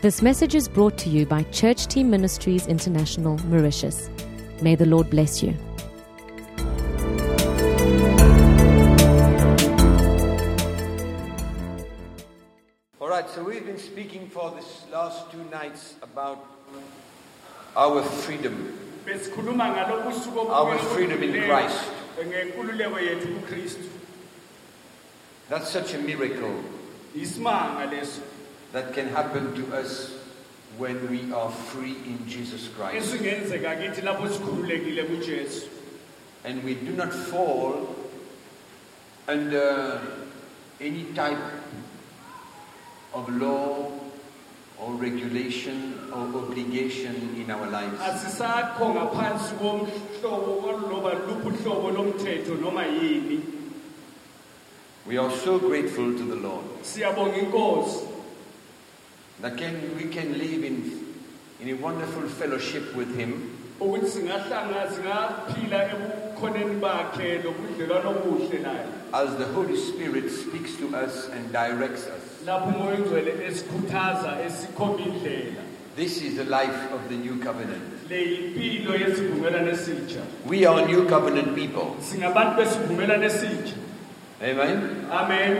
This message is brought to you by Church Team Ministries International, Mauritius. May the Lord bless you. All right, so we've been speaking for this last two nights about our freedom. Our freedom in Christ. ngenkululeko yethu kuKristu That's such a miracle isimanga leso that can happen to us when we are free in Jesus Christ. esingenzeka kithi lapho sikhululekile kuJesu And we do not fall under any type of law or regulation or obligation in our lives. asisakho ngaphansi komhlobo oloba luphi uhlobo lomthetho noma yini We are so grateful to the Lord siyabonga inkosi that can, we can live in, in a wonderful fellowship with Him ukuthi singahlanga singaphila ebukhoneni bakhe lobudlelwano obuhle naye as the Holy Spirit speaks to us and directs us. lapho umoya engcwele esikhuthaza esikhomba indlela This is the life of the new covenant. le yimpilo yesivumelwano esitsha We are new covenant people. singabantu besivumelwano esitsha Amen. amen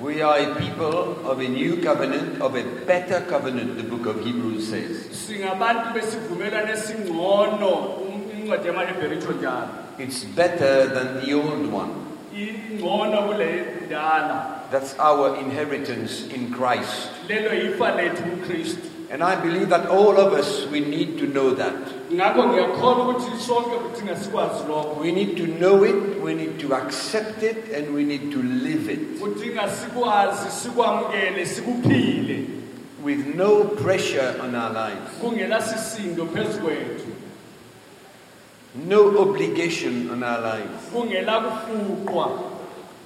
We are a people of a new covenant, of a better covenant, the book of Hebrews says. singabantu besivumelwano esingcono um- incwadi yamahebheri itsho njalo It's better than the old one. ingcono kule ndala That's our inheritance in Christ. lelo yifa lethu kukristu And I believe that all of us, we need to know that. Ngakho ngiyakholwa ukuthi sonke kudinga sikwazi lokho. We need to know it, we need to accept it, and we need to live it. Kudinga sikwazi sikwamukele sikuphile. With no pressure on our lives, kungela sisindo phezu kwethu. No obligation on our lives,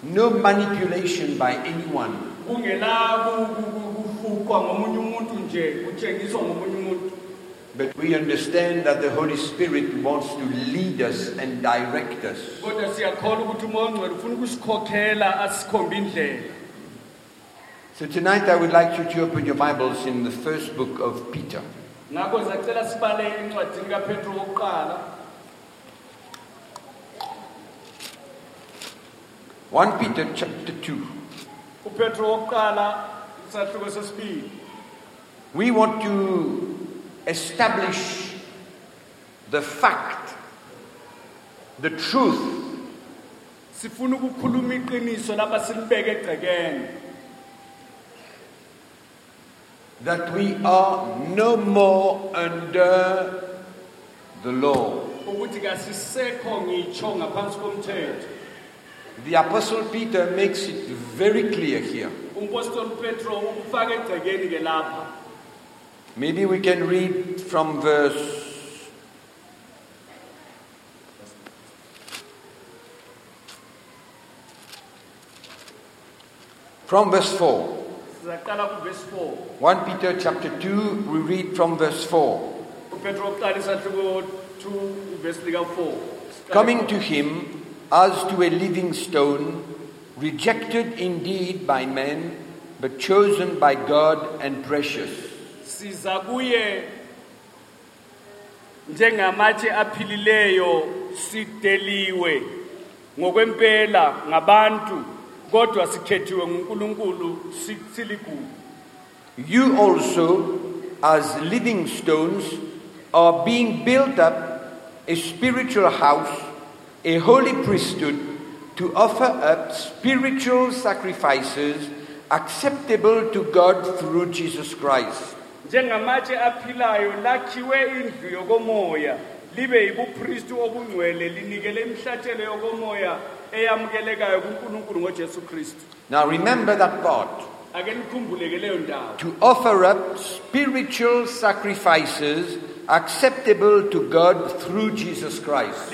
no manipulation by anyone. But we understand that the Holy Spirit wants to lead us and direct us. kodwa siyakholwa ukuthi umoya ongcwele ufuna ukusikhokhela asikhombe indlela So tonight I would like you to open your Bibles in the first book of Peter. ngakho zacela sibale encwadini kapetro wokuqala 1 Peter chapter 2. upetro wokuqala isahluko sesibili We want to establish the fact, the truth sifuna ukukhuluma iqiniso lapha silibeke egcekeni that we are no more under the law. ukuthi kasisekho ngitsho ngaphansi komthetho The Apostle Peter makes it very clear here. umpostoli petro ukufaka egcekeni ke lapha Maybe we can read from verse from verse 4. sizaqala 4 1 Peter chapter 2 we read from verse 4. upetro wokuqala 2 ivesi lika-4 Coming to him as to a living stone rejected indeed by men but chosen by God and precious. Siza kuye njengamatshe aphilileyo sideliwe ngokwempela ngabantu kodwa sikhethiwe nguNkulunkulu si- siligugu You also, as living stones, are being built up a spiritual house, a holy priesthood, to offer up spiritual sacrifices acceptable to God through Jesus Christ. Njengamatshe aphilayo lakhiwe indlu yokomoya libe yibupristu obungcwele linikele imihlatshelo yokomoya eyamukelekayo kuNkulunkulu ngoJesu Kristu Now remember that part. ake nikhumbuleke leyo ndawo To offer up spiritual sacrifices acceptable to God through Jesus Christ.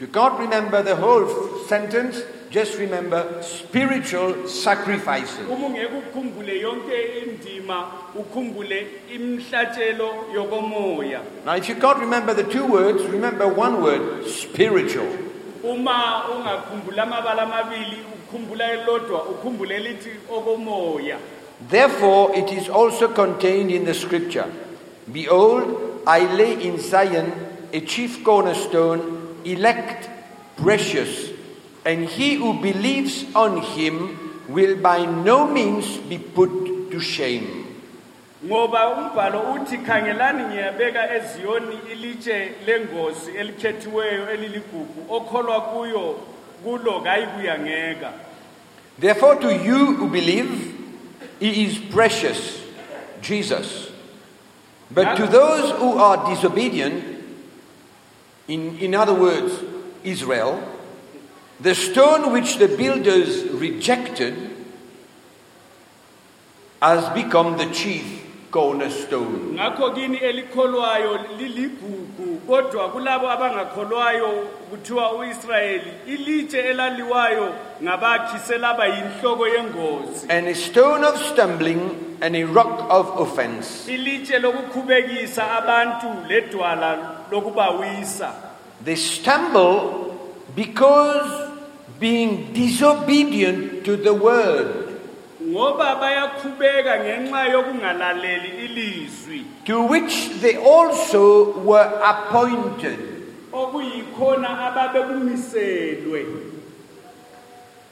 Linikele imihlatshelo yokomoya eyamukelekayo kuNkulunkulu ngoJesu Kristu If you can't remember the whole sentence, just remember spiritual sacrifices. uma ungeke ukhumbule yonke indima ukhumbule imihlatshelo yokomoya Now, if you can't remember the two words, remember one word spiritual. uma ungakhumbula amabala amabili khumbula elilodwa ukhumbule lithi okomoya Therefore, it is also contained in the scripture Behold, I lay in Zion a chief cornerstone, elect, precious, and he who believes on him will by no means be put to shame. ngoba umbhalo uthi khangelani ngiyabeka eziyoni ilitshe lengosi elikhethiweyo eliligugu okholwa kuyo kulo Therefore, to you who believe, he is precious, Jesus. But to those who are disobedient, in, in other words, Israel, the stone which the builders rejected has become the chief cornerstone. ngakho kini elikholwayo liligugu kodwa kulabo abangakholwayo kuthiwa uIsrayeli ilitshe elaliwayo ngabakhi selaba yinhloko yengozi And a stone of stumbling and a rock of offense. ilitshe lokukhubekisa abantu ledwala They stumble because being disobedient to the word, ngoba bayakhubeka ngenxa yokungalaleli ilizwi. To which they also were appointed.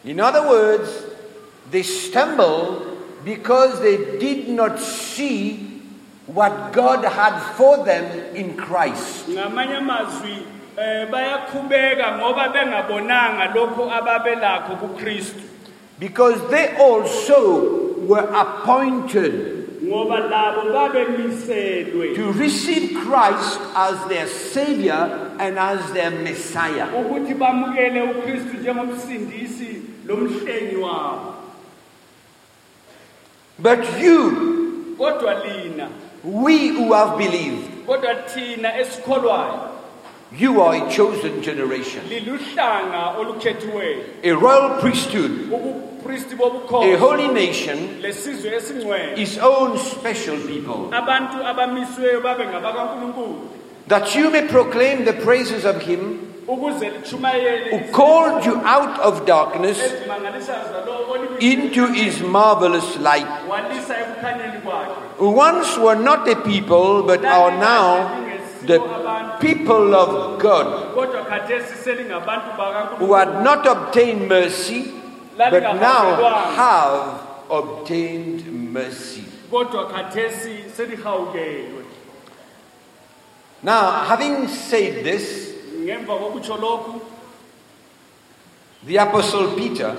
In other words, they stumble because they did not see what God had for them in Christ. ngamanye amazwi eh bayakhubeka ngoba bengabonanga lokho ababelakho kuKristu Because they also were appointed ngoba labo babemiselwe to receive Christ as their Savior and as their Messiah. ukuthi bamukele uKristu njengomsindisi lomhlengi wabo But you, kodwa lina we who have believed, kodwa thina esikholwayo you are a chosen generation, a royal priesthood, a holy nation, his own special people, abantu abamisiweyo babe ngabakaNkulunkulu. That you may proclaim the praises of him who called you out of darkness ezimangalisayo zalowo olibi- into his marvelous light, walisa ekukhanyeni kwakhe who once were not a people but are now the people of God, kodwa khathesi selingabantu who had not obtained mercy but now have obtained mercy. kodwa khathesi selihawukelwe. Now, having said this, ngemva kokutsho lokhu the Apostle Peter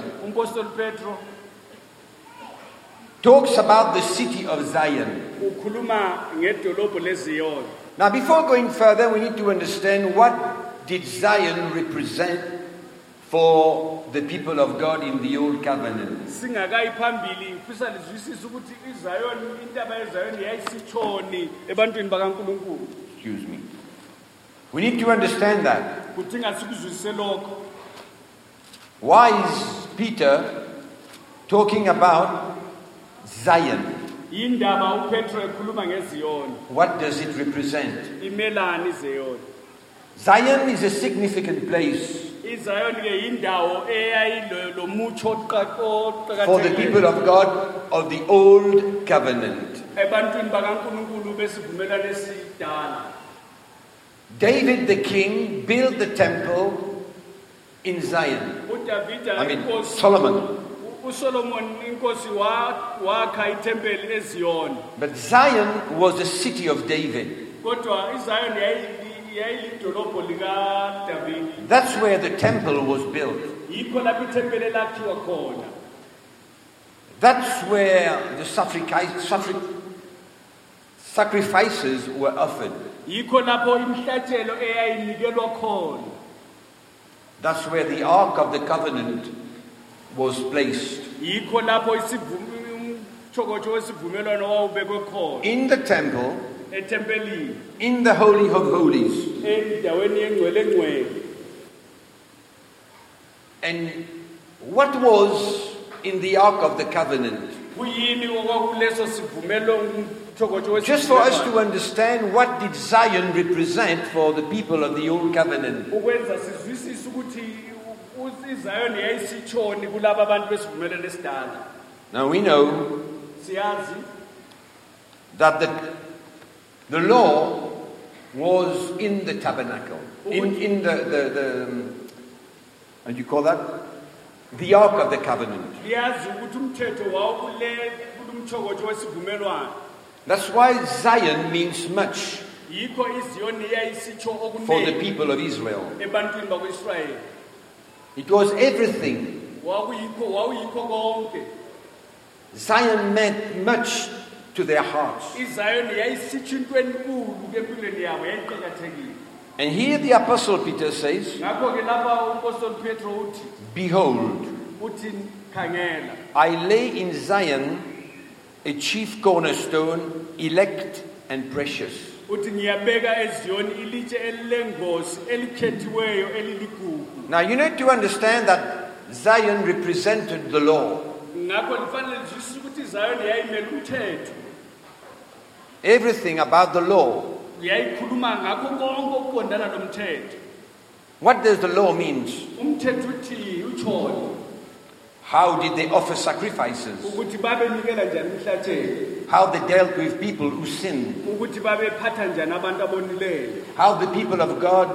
talks about the city of Zion. ukhuluma ngedolobho leziyoni Now, before going further, we need to understand what did Zion represent for the people of God in the Old Covenant. singakayi phambili fisa lizwisise ukuthi izayoni intaba yezayoni yayisitshoni ebantwini bakankulunkulu Excuse me. We need to understand that. kudinga sikuzwisise lokho Why is Peter talking about Zion? yindaba upetro ekhuluma ngeziyoni What does it represent? imelani izeyoni Zion is a significant place izayoni ke yindawo eyayilomutsho for the people of God of the Old Covenant. ebantwini bakankulunkulu besivumelwano esidala David the king built the temple in Zion. udavida I mean, inkosi Solomon. U- usolomon inkosi wa- wakha itempeli eziyoni But Zion was the city of David. kodwa izayoni yayi- yayilidolobho likadavidi That's where the temple was built. yikho lapho itempeli elakhiwa khona That's where the sacrifice, sacri- sacrifices were offered. yikho lapho imhlatshelo eyayinikelwa khona That's where the Ark of the Covenant was placed. yikho lapho isivum- wesivumelwano wawubekwe khona In the temple, in the Holy of Holies. endaweni yengcwele engcwele And what was in the Ark of the Covenant? kuyini okwakuleso sivumelo umtshokotsho Just for us to understand what did Zion represent for the people of the Old Covenant. ukwenza sizwisise ukuthi us- yayisitshoni kulaba abantu besivumelwano esidala Now we know siyazi that the, the law was in the tabernacle, in, in the, the, the um, you call that? The Ark of the Covenant. liyazi ukuthi umthetho wawukule kulumtshokotsho wesivumelwano That's why Zion means much yikho iziyoni yayisitsho for the people of Israel. ebantwini It was everything. wawuyikho wawuyikho konke Zion meant much to their hearts. izayoni yayisitsho into enkulu empilweni yabo yayiqakathekile And here the Apostle Peter says, ngakho-ke lapha umpostoli petro uthi Behold, I lay in Zion a chief cornerstone, elect and precious. Uthi ngiyabeka eziyoni ilitshe elilengosi elikhethiweyo eliligugu Now you need to understand that Zion represented the law. ngakho lifanele lizwisise ukuthi izayoni yayimele umthetho Everything about the law. yayikhuluma ngakho konke okuqondana nomthetho What does the law mean? umthetho uthi utshoni How did they offer sacrifices? ukuthi babenikela njani umhlatshelo How they dealt with people who sinned? ukuthi babephatha njani abantu abonileyo How the people of God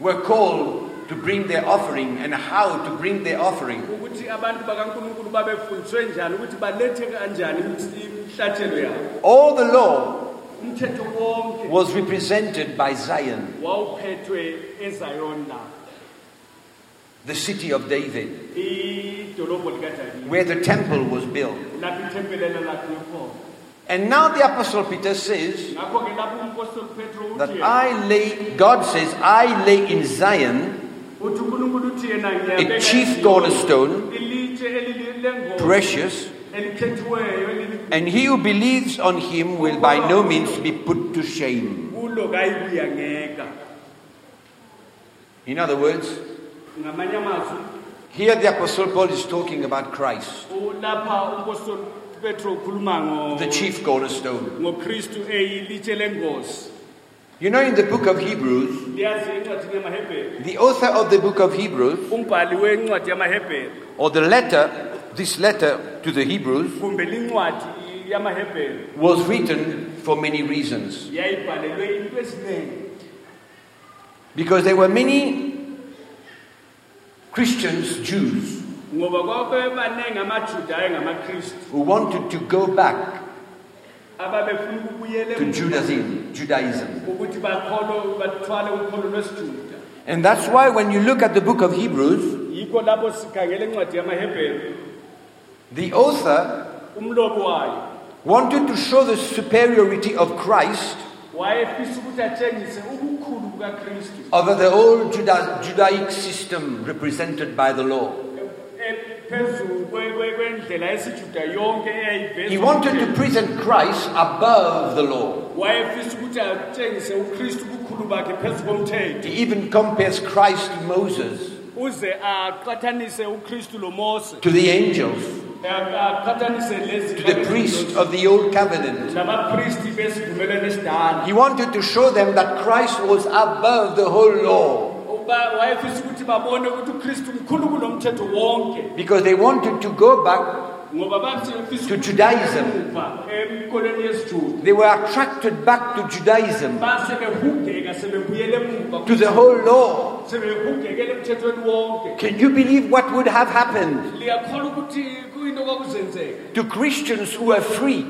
were called to bring their offering and how to bring their offering. ukuthi abantu bakankulunkulu babefundiswe njani ukuthi balethe kanjani imhlatshelo yabo All the law was represented by Zion, wawuphethwe ezayoni la the city of David, where the temple was built. lapho ithempelelo lakhe khona And now the Apostle Peter says ngakho-ke lapho umpostoli petro that I lay, God says, I lay in Zion uthi unkulunkulu uthi yena a chief cornerstone, precious, and he who believes on him will by no means be put to shame. In other words, ngamanye amazwi here the Apostle Paul is talking about Christ, lapha umpostoli petro ukhuluma ngo- the chief cornerstone. ngokristu eyilitshe lengozi You know, in the book of Hebrews, liyazi encwadini yamahebheri the author of the book of Hebrews, umbhali wencwadi yamahebheri or the letter, this letter to the Hebrews, kumbe lincwadi yamahebheri was written for many reasons. yayibhalelwe into eziningi Because there were many Christians, Jews, ngoba kwabebaningi amajuda ayengamakristu who wanted to go back ababefuna ukubuyela to Judaism, Judaism. ukuthi bakholo bathwale ukholo lwesijuda. And that's why when you look at the book of Hebrews, yikho lapho sikhangela encwadi yamahebheri the author umlobi wayo. wanted to show the superiority of Christ wayefisa ukuthi atshengise ubukhulu bukakristu over the old Juda- Judaic system represented by the law. He wanted to present Christ above the law. wayefisa ukuthi atshengise ukristu ubukhulu bakhe phezu komthetho. He even compares Christ to Moses, uze aqhathanise ukristu lo mose. to the angels, to the priests of the old covenant. He wanted to show them that Christ was above the whole law because they wanted to go back. To Judaism. They were attracted back to Judaism, to the whole law. Can you believe what would have happened liyakholwa ukuthi kuyinto kwakuzenzeka to Christians who are free,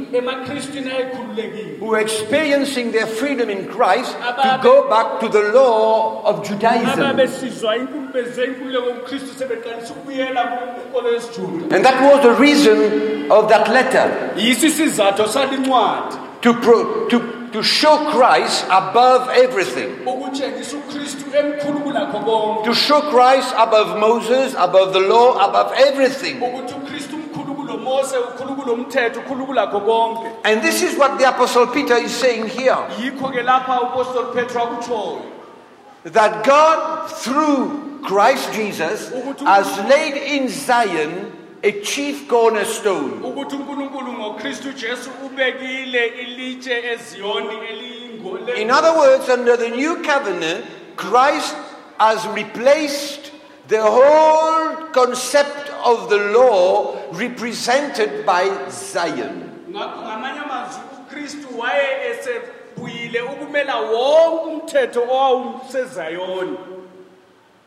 who are experiencing their freedom in Christ, to go back to the law of Judaism? ababesizwa inkulu bezwe inkululeko ukristu sebeqalisa ukubuyela kunkolo yesijuda And that was the reason of that letter yiso isizathu salincwadi to, pro, to, to show Christ above everything. ukutshengisa ukristu emkhulu kulakho konke To show Christ above Moses, above the law, above everything. Ukuthi ukristu mkhulu kulo mose ukhulu kulo mthetho ukhulu kulakho konke. And this is what the Apostle Peter is saying here. Yikho-ke lapha upostoli petro akutshoyo. That God, through Christ Jesus, has laid in Zion a chief cornerstone. ukuthi unkulunkulu ngokristu jesu ubekile ilitshe eziyoni eliyingo- In other words, under the new covenant, Christ has replaced the whole concept of the law represented by Zion. ngamanye amazwi ukristu waye esebuyile ukumela wonke umthetho owawusezayoni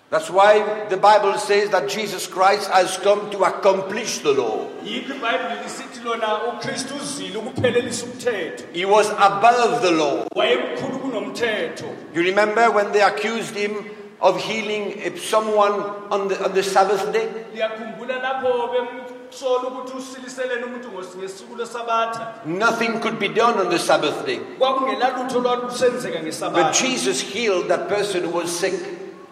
That's why the Bible says that Jesus Christ has come to accomplish the law. yikho ibhayibhile lisithi lona ukristu uzile ukuphelelisa umthetho He was above the law. wayemkhulu kunomthetho You remember when they accused him of healing if someone on the, on the Sabbath day? liyakhumbula lapho bemsola ukuthi usiliseleni umuntu ngos- ngesuku lwesabatha Nothing could be done on the Sabbath day. But Jesus healed that person who was sick.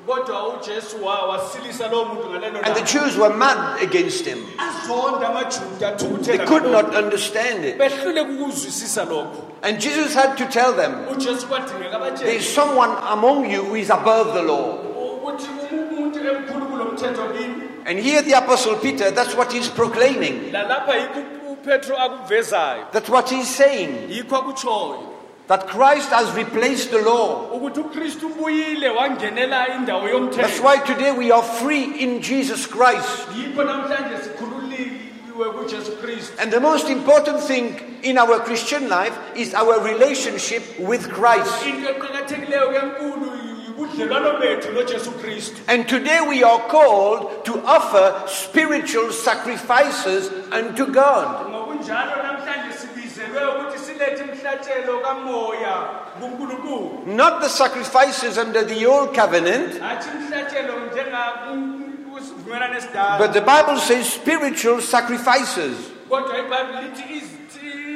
kodwa ujesu wa- wasilisa lowo muntu ngalelo And the. Jews were mad against him. They could not understand it. Behlule kukuzwisisa lokho And Jesus had to tell them, There is someone among you who is above the law. ukuthi umuntu emkhulu kulo mthetho kini And here the Apostle Peter, that's what he's proclaiming. lalapha yikho upetro akuvezayo That's what he's saying. That Christ has replaced the law. ukuthi ukristu ubuyile wangenela indawo That's why today we are free in Jesus Christ. And the most important thing in our Christian life is our relationship with Christ. into eqakathekileyo kenkulu yibudlelwano bethu nojesu kristu And today we are called to offer spiritual sacrifices unto God. ngokunjalo namhlanje sibizelwe ukuthi silethe imhlatshelo kamoya kunkulunkulu Not the sacrifices under the old covenant, but the Bible says spiritual sacrifices. kodwa ibhayibhile lithi izi-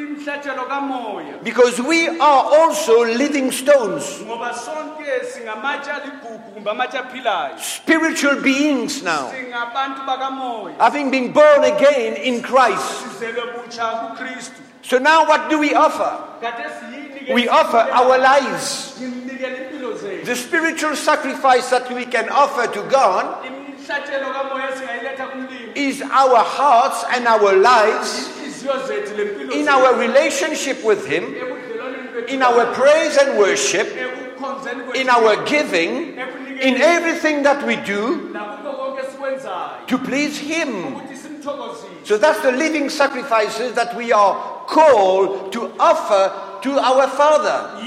imhlatshelo kamoya Because we are also living stones, ngoba sonke singamatshe aligugu kumbe amatshe aphilayo. Spiritual beings now, having been born again in Christ. sizelwe butsha kukristu So now what do we offer? kade siyini ke We offer our lives. simnikela impilo zethu. The spiritual sacrifice that we can offer to God imhlatshelo kamoya singayiletha kumlimi. Is our hearts and our lives inhliziyo zethu lempilo in our relationship with Him, in our praise and worship, in our giving, in everything that we do nakukho konke sikwenzayo to please Him. So that's the living sacrifices that we are called to offer to our Father.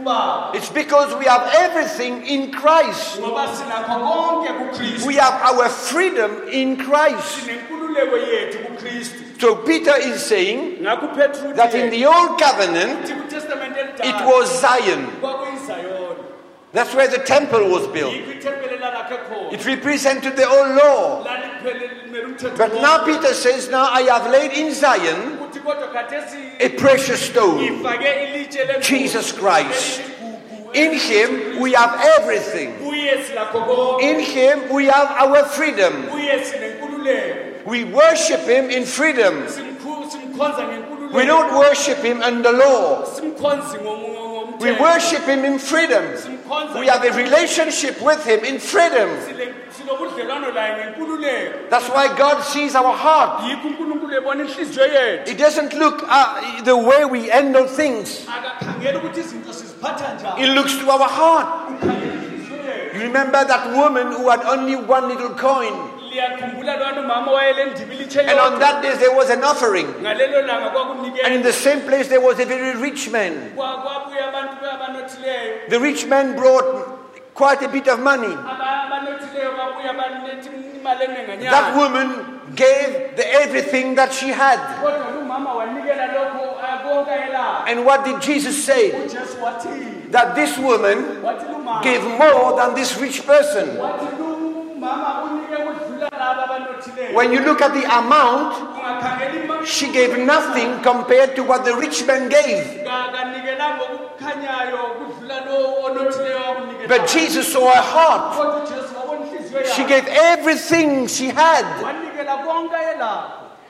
Yiyo imhlatshelo ephilileyo ukuthi ngasinyi kubaba It's because we have everything in Christ. ngoba sinakho konke kukristu We have our freedom in Christ. sinenkululeko yethu kukristu So Peter is saying that in the old covenant it was Zion. That's where the temple was built. yikho ithempele lalakhe khona It represented the old law. laliphele limele umthetho But now Peter says, Now I have laid in Zion ukuthi kodwa khathesi a precious stone, ngifake ilitshe lengubo. Jesus Christ. In him we have everything. kuye silakho konke In him we have our freedom. We worship him in freedom. Simkhu- simkhonza ngenkululeko We don't worship him under law. Simkhonzi ngom- ngom- We worship him in freedom. We have a relationship with him in freedom. Sile- sinobudlelwano laye ngenkululeko That's why God sees our heart. yikho unkulunkulu ebona inhliziyo yethu He doesn't look at the way we handle things. akakhangeli ukuthi izinto siziphatha njani He looks to our heart. ukhangela inhliziyo yethu You remember that woman who had only one little coin. Liyakhumbula lwana umama wayelendima ilitshe And on that day there was an offering. And in the same place there was a very rich man. kwabuya abantu abanothileyo The rich man brought quite a bit of money. Aba- abanothileyo babuya banethi imali enenganyana That woman gave the everything that she had. kodwa lumama wanikela lokho ah, konke ayelayo And what did Jesus say? That this woman gave more than this rich person. When you look at the amount, she gave nothing compared to what the rich man gave. But Jesus saw her heart. She gave everything she had.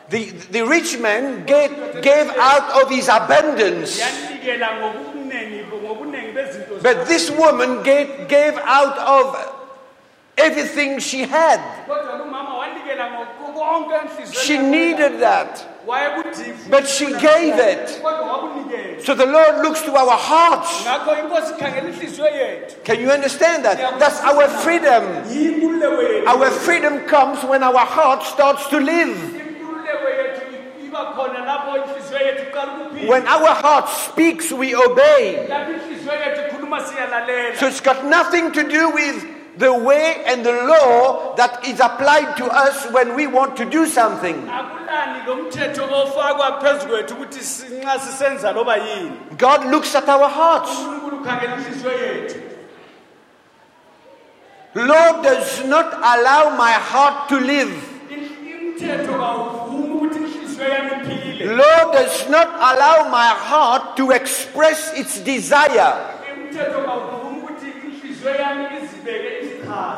The, the rich man gave, gave out of his abundance. But this woman gave, gave out of everything she had. She needed that. But she gave it. So the Lord looks to our hearts. Can you understand that? That's our freedom. Our freedom comes when our heart starts to live. When our heart speaks, we obey. So it's got nothing to do with the way and the law that is applied to us when we want to do something. akulani lo mthetho ofakwa phezu kwethu ukuthi si- nxa sisenza loba yini God looks at our hearts. unkulunkulu ukhangela inhliziyo yethu Lord does not allow my heart to live. In- umthetho kawuvumi ukuthi inhliziyo yami iphile Lord does not allow my heart to express its desire.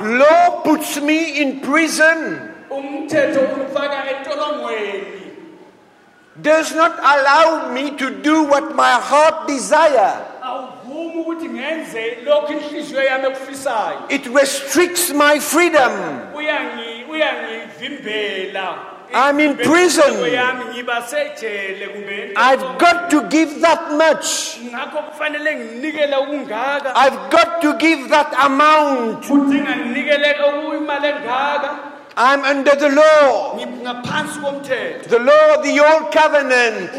Law puts me in prison. Does not allow me to do what my heart desire. awuvumi ukuthi ngenze lokhu inhliziyo yami ekufisayo It restricts my freedom. I'm in prison. Inhliziyo yami ngiba sejele kumbe I've got to give that much. ngakho kufanele nginikele okungaka I've got to give that amount. kudinga nginikele imali engaka I'm under the law. The law of the old covenant.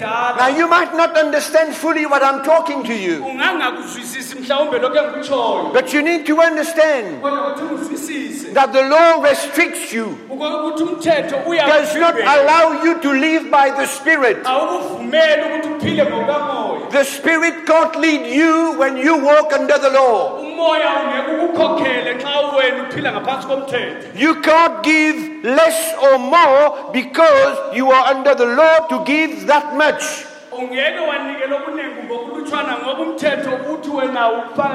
Now you might not understand fully what I'm talking to you, ungangakuzwisisi mhlawumbe lokhu engikutshoyo. but you need to understand kodwa ukuthi ungizwisise. that the law restricts you, ukuthi umthetho does not uyakuvimbela allow you to live by the Spirit. awukuvumeli ukuthi uphile ngokamoya. The Spirit can't lead you when you walk under the law. umoya ungeke ukukhokhele nxa wena uphila ngaphansi komthetho You can't give less or more because you are under the law to give that much. ungeke wanikela okuningi ngokulutshwana ngoba umthetho uthi wena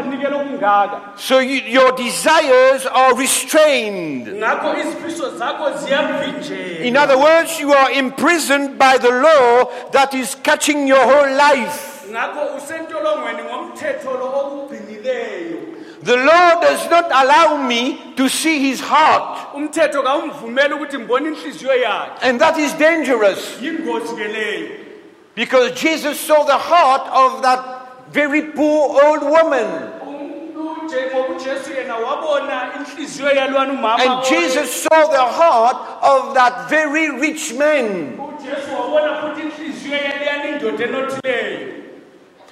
unikela okungaka So you, your desires are restrained. ngakho izifiso zakho ziyamvinjela In other words, you are imprisoned by the law that is catching your whole life. The law does not allow me to see his heart, umthetho kawumvumeli ukuthi ngibone inhliziyo yakhe. And that is dangerous. Yingozi ke leyo. Because Jesus saw the heart of that very poor old woman. Uje- ujesu yena wabona inhliziyo yalwana umama And Jesus saw the heart of that very rich man. ujesu wabona futhi inhliziyo yaliyana indoda enothileyo.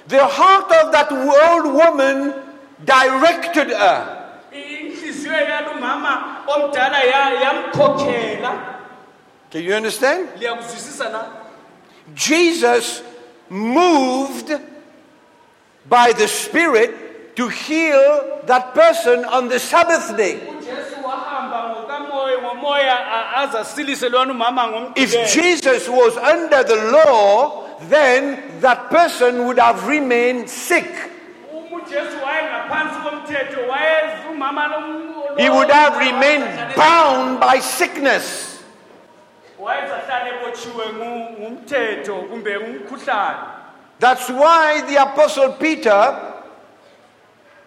The heart of that old woman directed her. inhliziyo yalo umama omdala yamkhokhela Can you understand? liyakuzwisisa na Jesus moved by the Spirit to heal that person on the Sabbath day. ujesu wahamba ngokamoya ngomoya a- aze asilise lwana umama If ngomgqibelo Jesus was under the law, then that person would have remained sick. He would have remained bound by sickness. wayezahlala ebotshiwe ngu- ngumthetho kumbe ngumkhuhlane That's why the Apostle Peter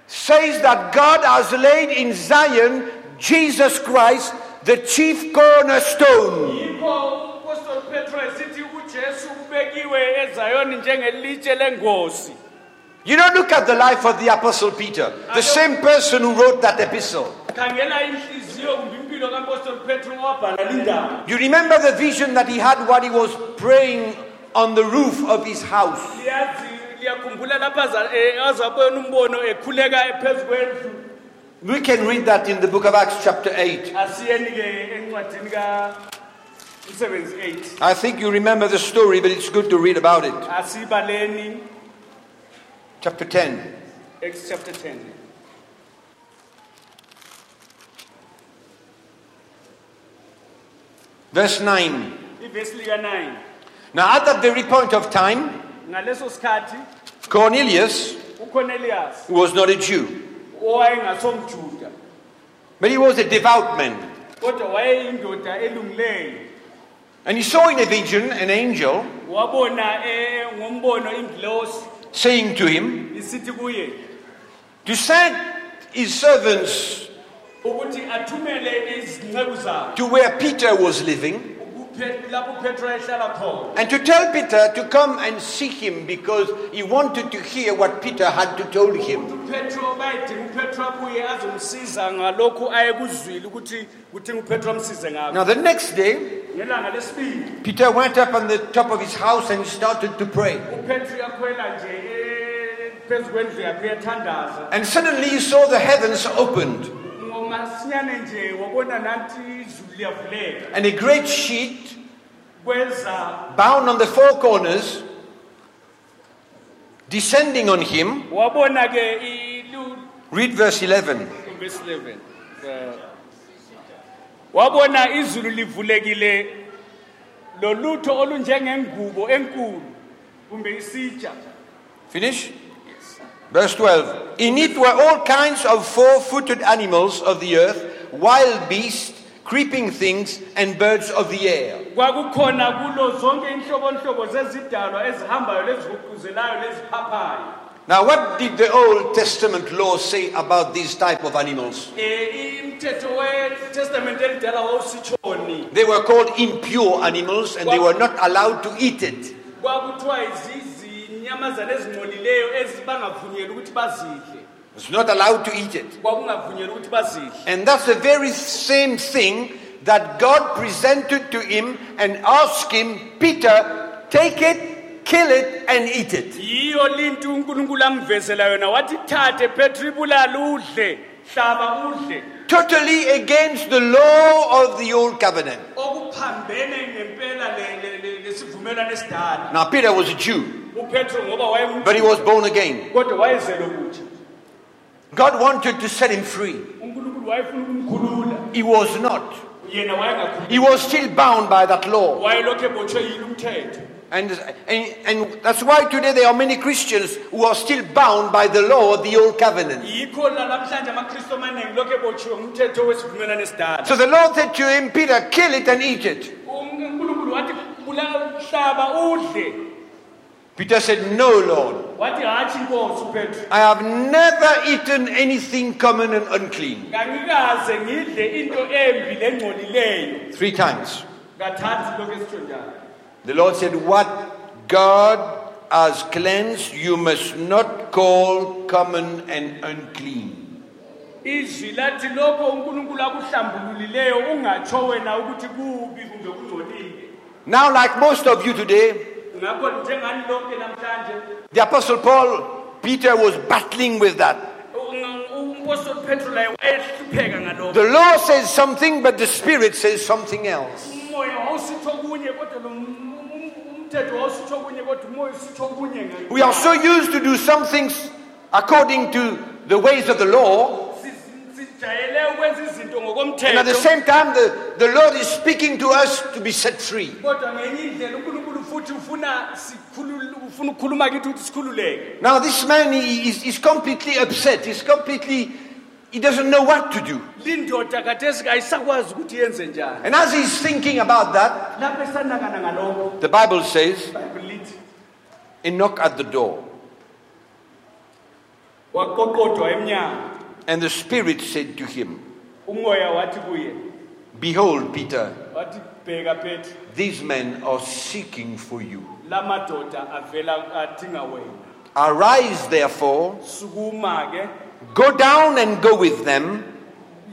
says that God has laid in Zion Jesus Christ, the chief cornerstone. You don't look at the life of the Apostle Peter, the same person who wrote that epistle. khangela inhliziyo kumbe impilo kampostoli petro owabhala lindaba You remember the vision that he had while he was praying on the roof of his house. liyazi liyakhumbula lapho aza- eh, azabona umbono ekhuleka phezu kwendlu We can read that in the book of Acts, chapter 8. asiyeni ke encwadini ka umsebenzi 8 I think you remember the story, but it's good to read about it. Chapter 10. Acts chapter 10 Verse 9. ivesi 9 Now, at that very point of time, Cornelius ucornelius was not a Jew, but he was a devout man. kodwa wayeyindoda elungileyo And he saw in a vision an angel eh, wabona ngombono ingilosi saying to him to send his servants ukuthi athumele izinceku zakhe to where Peter was living kuphe- lapho upetro ayehlala khona and to tell Peter to come and see him because he wanted to hear what Peter had to tell him. upetro bayedinga upetro abuye azomsiza ngalokhu ayekuzwile ukuthi kudinga upetro amsize ngakho Now, the next day, Peter went up on the top of his house and he started to pray. upetro uyakhwela nje eh, phezu kwendlu yakhe uyathandaza And suddenly he saw the heavens opened ngomasinyane nje wabona nathi izulu liyavuleka and a great sheet kweza bound on the four corners descending on him. wabona ke ilu- Read verse 11. verse 11 Uh, wabona izulu livulekile lolutho olunjengengubo enkulu kumbe isitsha Finish? Verse 12. In it were all kinds of four footed animals of the earth, wild beasts, creeping things, and birds of the air. kwakukhona kulo zonke inhlobonhlobo zezidalwa ezihambayo lezihuquzelayo leziphaphayo Now, what did the Old Testament law say about these type of animals? wetestamente elidala wawusitshoni They were called impure animals and they were not allowed to eat it. kwakuthiwa zizinyamazana ezingcolileyo ezibangavunyelwa ukuthi bazidle. It's not allowed to eat it. kwakungavunyelwa ukuthi bazidle. And that's the very same thing that God presented to him and asked him, Peter, take it, kill it, and eat it. yiyo linto unkulunkulu amvezela yona. Wathi thathe petro ibulala udle. Hlaba udle. Totally against the law of the old covenant. okuphambene ngempela le- le- le- lesivumelwano esidala. Now, Peter was a Jew, but he was born again. kodwa wayezelwe kutsha God wanted to set him free. unkulunkulu wayefuna ukumkhulula He was not. He was still bound by that law. wayelokhu ebotshwe yilo umthetho And, and, and that's why today there are many Christians who are still bound by the law of the old covenant. yikho lalamhlanje amakristu amaningi lokhu ebotshiwe ngumthetho wesivumelwano esidala So the Lord said to him, Peter, kill it and eat it. unkulunkulu wathi bulala hlaba udle Peter said, No, Lord. wathi hatshi inkosi upetro I have never eaten anything common and unclean. ngangikaze ngidle into embi lengcolileyo Three times. kathathu lokhu esitsho njalo The Lord said, What God has cleansed, you must not call common and unclean. izwi lathi lokho unkulunkulu akuhlambululileyo ungatsho wena ukuthi kubi kumbe kungcolile Now, like most of you today, ngakho njengani lonke namhlanje the Apostle Paul, Peter was battling with that. umpostoli petro laye wayehlupheka ngalokho The law says something, but the Spirit says something else. umoya wawusitsho kunye kodwa lo m- umthetho wawusitsho kunye kodwa umoya usitsho kunye nge- We are so used to do some things according to the ways of the law, Si- sijayele ukwenza izinto and at the same time, the, the Lord is speaking to us to be set free. Kodwa ngenye indlela unkulunkulu futhi ufuna sikhulul- ufuna ukukhuluma kithi ukuthi sikhululeke Now, this man he is is completely upset. He's completely, he doesn't know what to do. lindoda kathesi kayisakwazi ukuthi yenze njani And as he's thinking about that, lapho esanakana ngalokho the Bible says, lithi a knock at the door. waqoqodwa emnyango And the Spirit said to him, umoya wathi kuye Behold, Peter, wathi bheka these men are seeking for you. la madoda avela adinga wena. Arise, therefore, sukuma ke. Go down and go with them,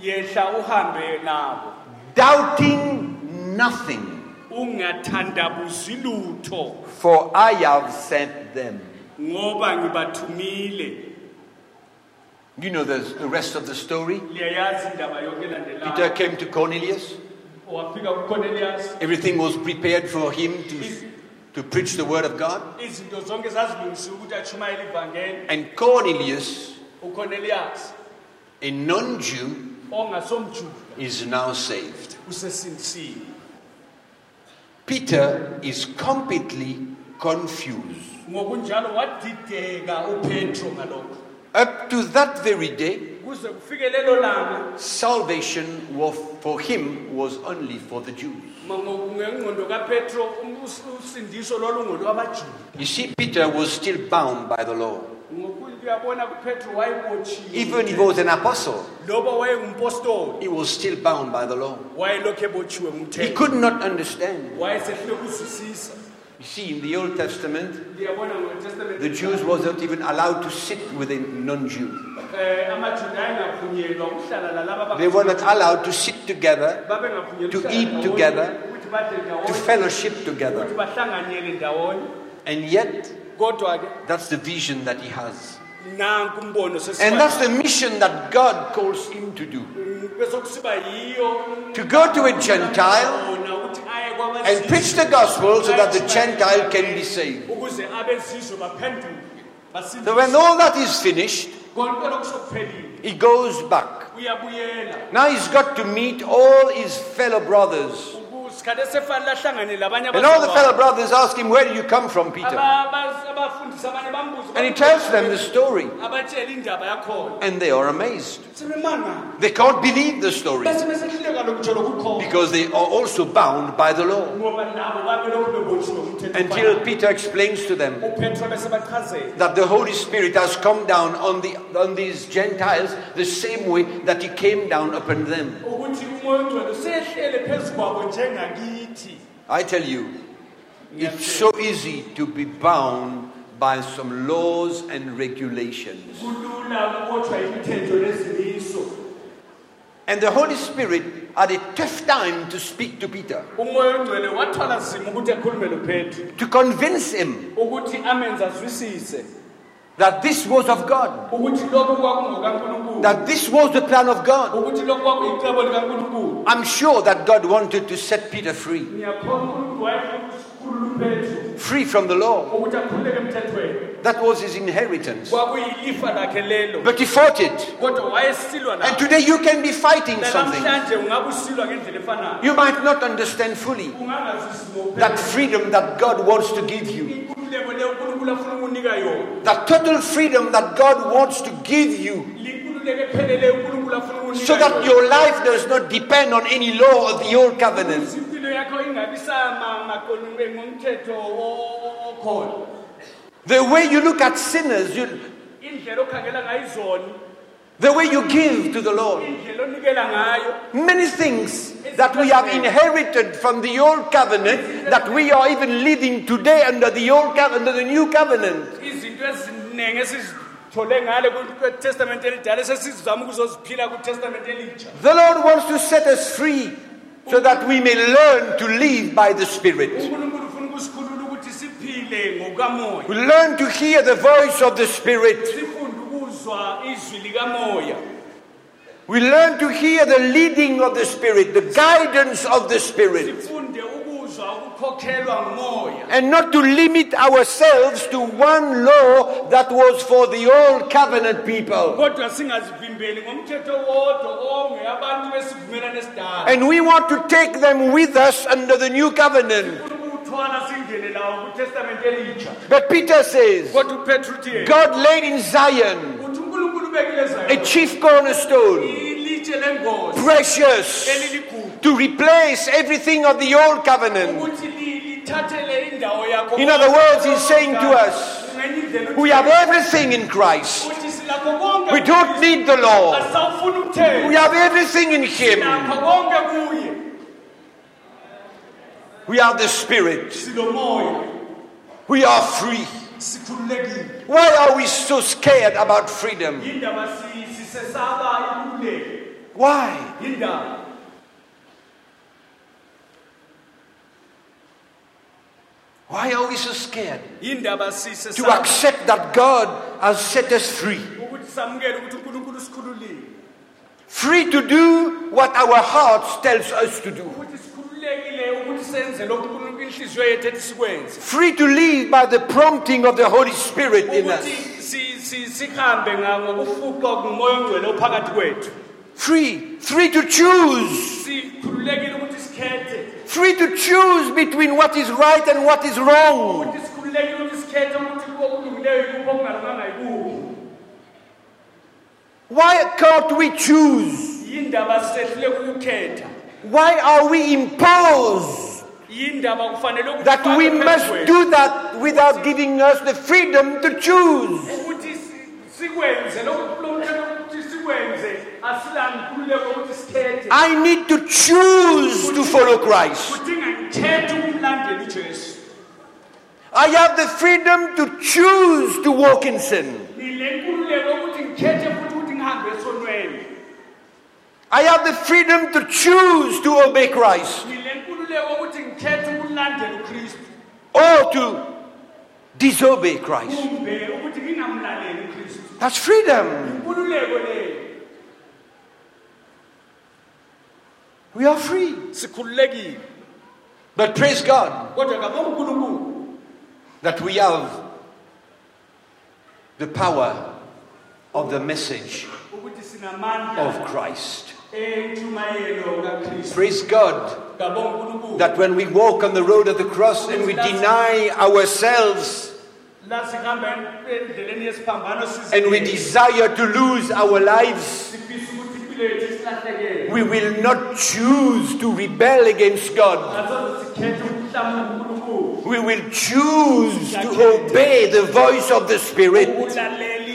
yehla uhambe nabo. doubting nothing, ungathandabuzi lutho. For I have sent them. ngoba ngibathumile. You know the, the rest of the story. liyayazi indaba yonke elandelayo Peter came to Cornelius. Everything was prepared for him to, to preach the word of God. izinto zonke zazilungisiwe ukuthi atshumayele ivangeli And Cornelius, a non Jew, is now saved. Peter is completely confused. ngokunjalo wadideka upetro ngalokho Up to that very day, kuze kufike lelo langa salvation was, for him was only for the Jews. ma- ngo- ngengqondo kapetro um- us- usindiso lolungolwabajuda You see, Peter was still bound by the law. ngokuyabona kupetro wayibotshiwe Even if he was an apostle, he was still bound by the law. He could not understand. You see, in the Old Testament, the Jews wasn't even allowed to sit with a non-Jew. amajuda ayengavunyelwa ukuhlala lalaba They were not allowed to sit together, to eat together, to fellowship together. ukuthi bahlanganyele ndawonye And yet, that's the vision that he has. And that's the mission that God calls him to do. yiyo To go to a Gentile Wona ukuthi aye and preach the gospel so that the Gentile can be saved. ukuze abezizwe baphenduke basindiswe. So when all that is finished, konke lokhu sokuphelile he goes back. Now he's got to meet all his fellow brothers. Sikhathi esefanele ahlangane labanye And all the fellow brothers ask him, Where do you come from, Peter? Aba- aba- abafundisi abanye bambuza And he tells them the story. abatshela indaba yakhona And they are amazed. They can't believe the story bese besehluleka lokutsho lokukhona because they are also bound by the law. ngoba nabo babe bebotshiwe Until. Peter explains to them that the Holy Spirit has come down on, the, on these Gentiles the same way that He came down upon them. ukuthi umoya ongcwele usehlele phezu kwabo I tell you, it's so easy to be bound by some laws and regulations. kulula ukubotshwa imithetho nezimiso And the Holy Spirit had a tough time to speak to Peter, umoya ongcwele wathwala nzima ukuthi ekhulume lopetro to convince him ukuthi amenze azwisise that this was of God, ukuthi lokhu kwakungokankulunkulu that this was the plan of God. ukuthi lokhu kwakuyicebo likankulunkulu I'm sure that God wanted to set Peter free, ngiyakholwa unkulunkulu wayefuna ukusikhulula upetro free from the law. ukuthi akhululeke emthethweni That was his inheritance. kwakuyilifa lakhe lelo But he fought it. And today you can be fighting something. namhlanje ungabe usilwa ngendlela efanayo You might not understand fully that freedom that God wants to give you. Inkululeko leyo unkulunkulu afuna ukunika yona That total freedom that God wants to give you. linkululeko epheleleyo unkulunkulu afuna ukunika So that your life does not depend on any law of the old covenant. impilo yakho ingabi samaqolunge ngomthetho o- okhona The way you look at sinners, you, the way you give to the Lord. Many things that we have inherited from the old covenant that we are even living today under the old covenant, under the new covenant. The Lord wants to set us free so that we may learn to live by the Spirit. We learn to hear the voice of the Spirit. sifunde ukuzwa izwi likamoya We learn to hear the leading of the Spirit, the guidance of the Spirit, sifunde ukuzwa ukukhokhelwa ngumoya. And not to limit ourselves to one law that was for the old covenant people. kodwa singazivimbeli ngomthetho wodwa onge abantu besivumelane esidala. And we want to take them with us under the new covenant. ukuthwala singene lawo kwitestamente elitsha. But Peter says, kodwa upetro uthi yena God laid in Zion uthi unkulunkulu ubekile a chief cornerstone, precious, to replace everything of the old covenant. ukuthi li- lithathele indawo yakho In other words, he's saying to us, We have everything in Christ. uthi silakho konke We don't need the law. We have everything in Him. nakho konke kuye We are the Spirit. We are free. Why are we so scared about freedom? yindaba si- sisesaba Why? Why are we so scared to accept that God has set us free? ukuthi samukele ukuthi unkulunkulu sikhululile Free to do what our hearts tells us to do. Ukuthi sikhululekile ukuthi senze lokhu unkulunkulu inhliziyo yethu ethi sikwenze Free to live by the prompting of the Holy Spirit in us. Free. Free to choose. sikhululekile ukuthi sikhethe Free to choose between what is right and what is wrong. ukuthi sikhululekile ukuthi sikhethe ukuthi okulungileyo yikuphi okungalunganga yikuphi Why can't we choose? yindaba sisehluleka ukukhetha Why are we imposed yindaba kufanele ukuthi that we must do that without giving us the freedom to choose? ukuthi si- sikwenze lokhu lo mthetho ukuthi sikwenze asila ngikhululeko ukuthi sikhethe I need to choose to follow Christ. kudinga ngikhethe ukumlandela ujesu I have the freedom to choose to walk in sin. ngile nkululeko ukuthi ngikhethe futhi ukuthi ngihambe esonweni I have the freedom to choose to obey Christ ngile nkululeko ukuthi ngikhethe ukulandela ukristu or to disobey Christ. kumbe ukuthi ngingamlaleli ukristu That's freedom. We are free. But praise God kodwa ngabonga unkulunkulu that we have the power of the message of Christ. Praise God that when we walk on the road of the cross and we deny ourselves and we desire to lose our lives, we will not choose to rebel against God. We will choose to obey the voice of the Spirit.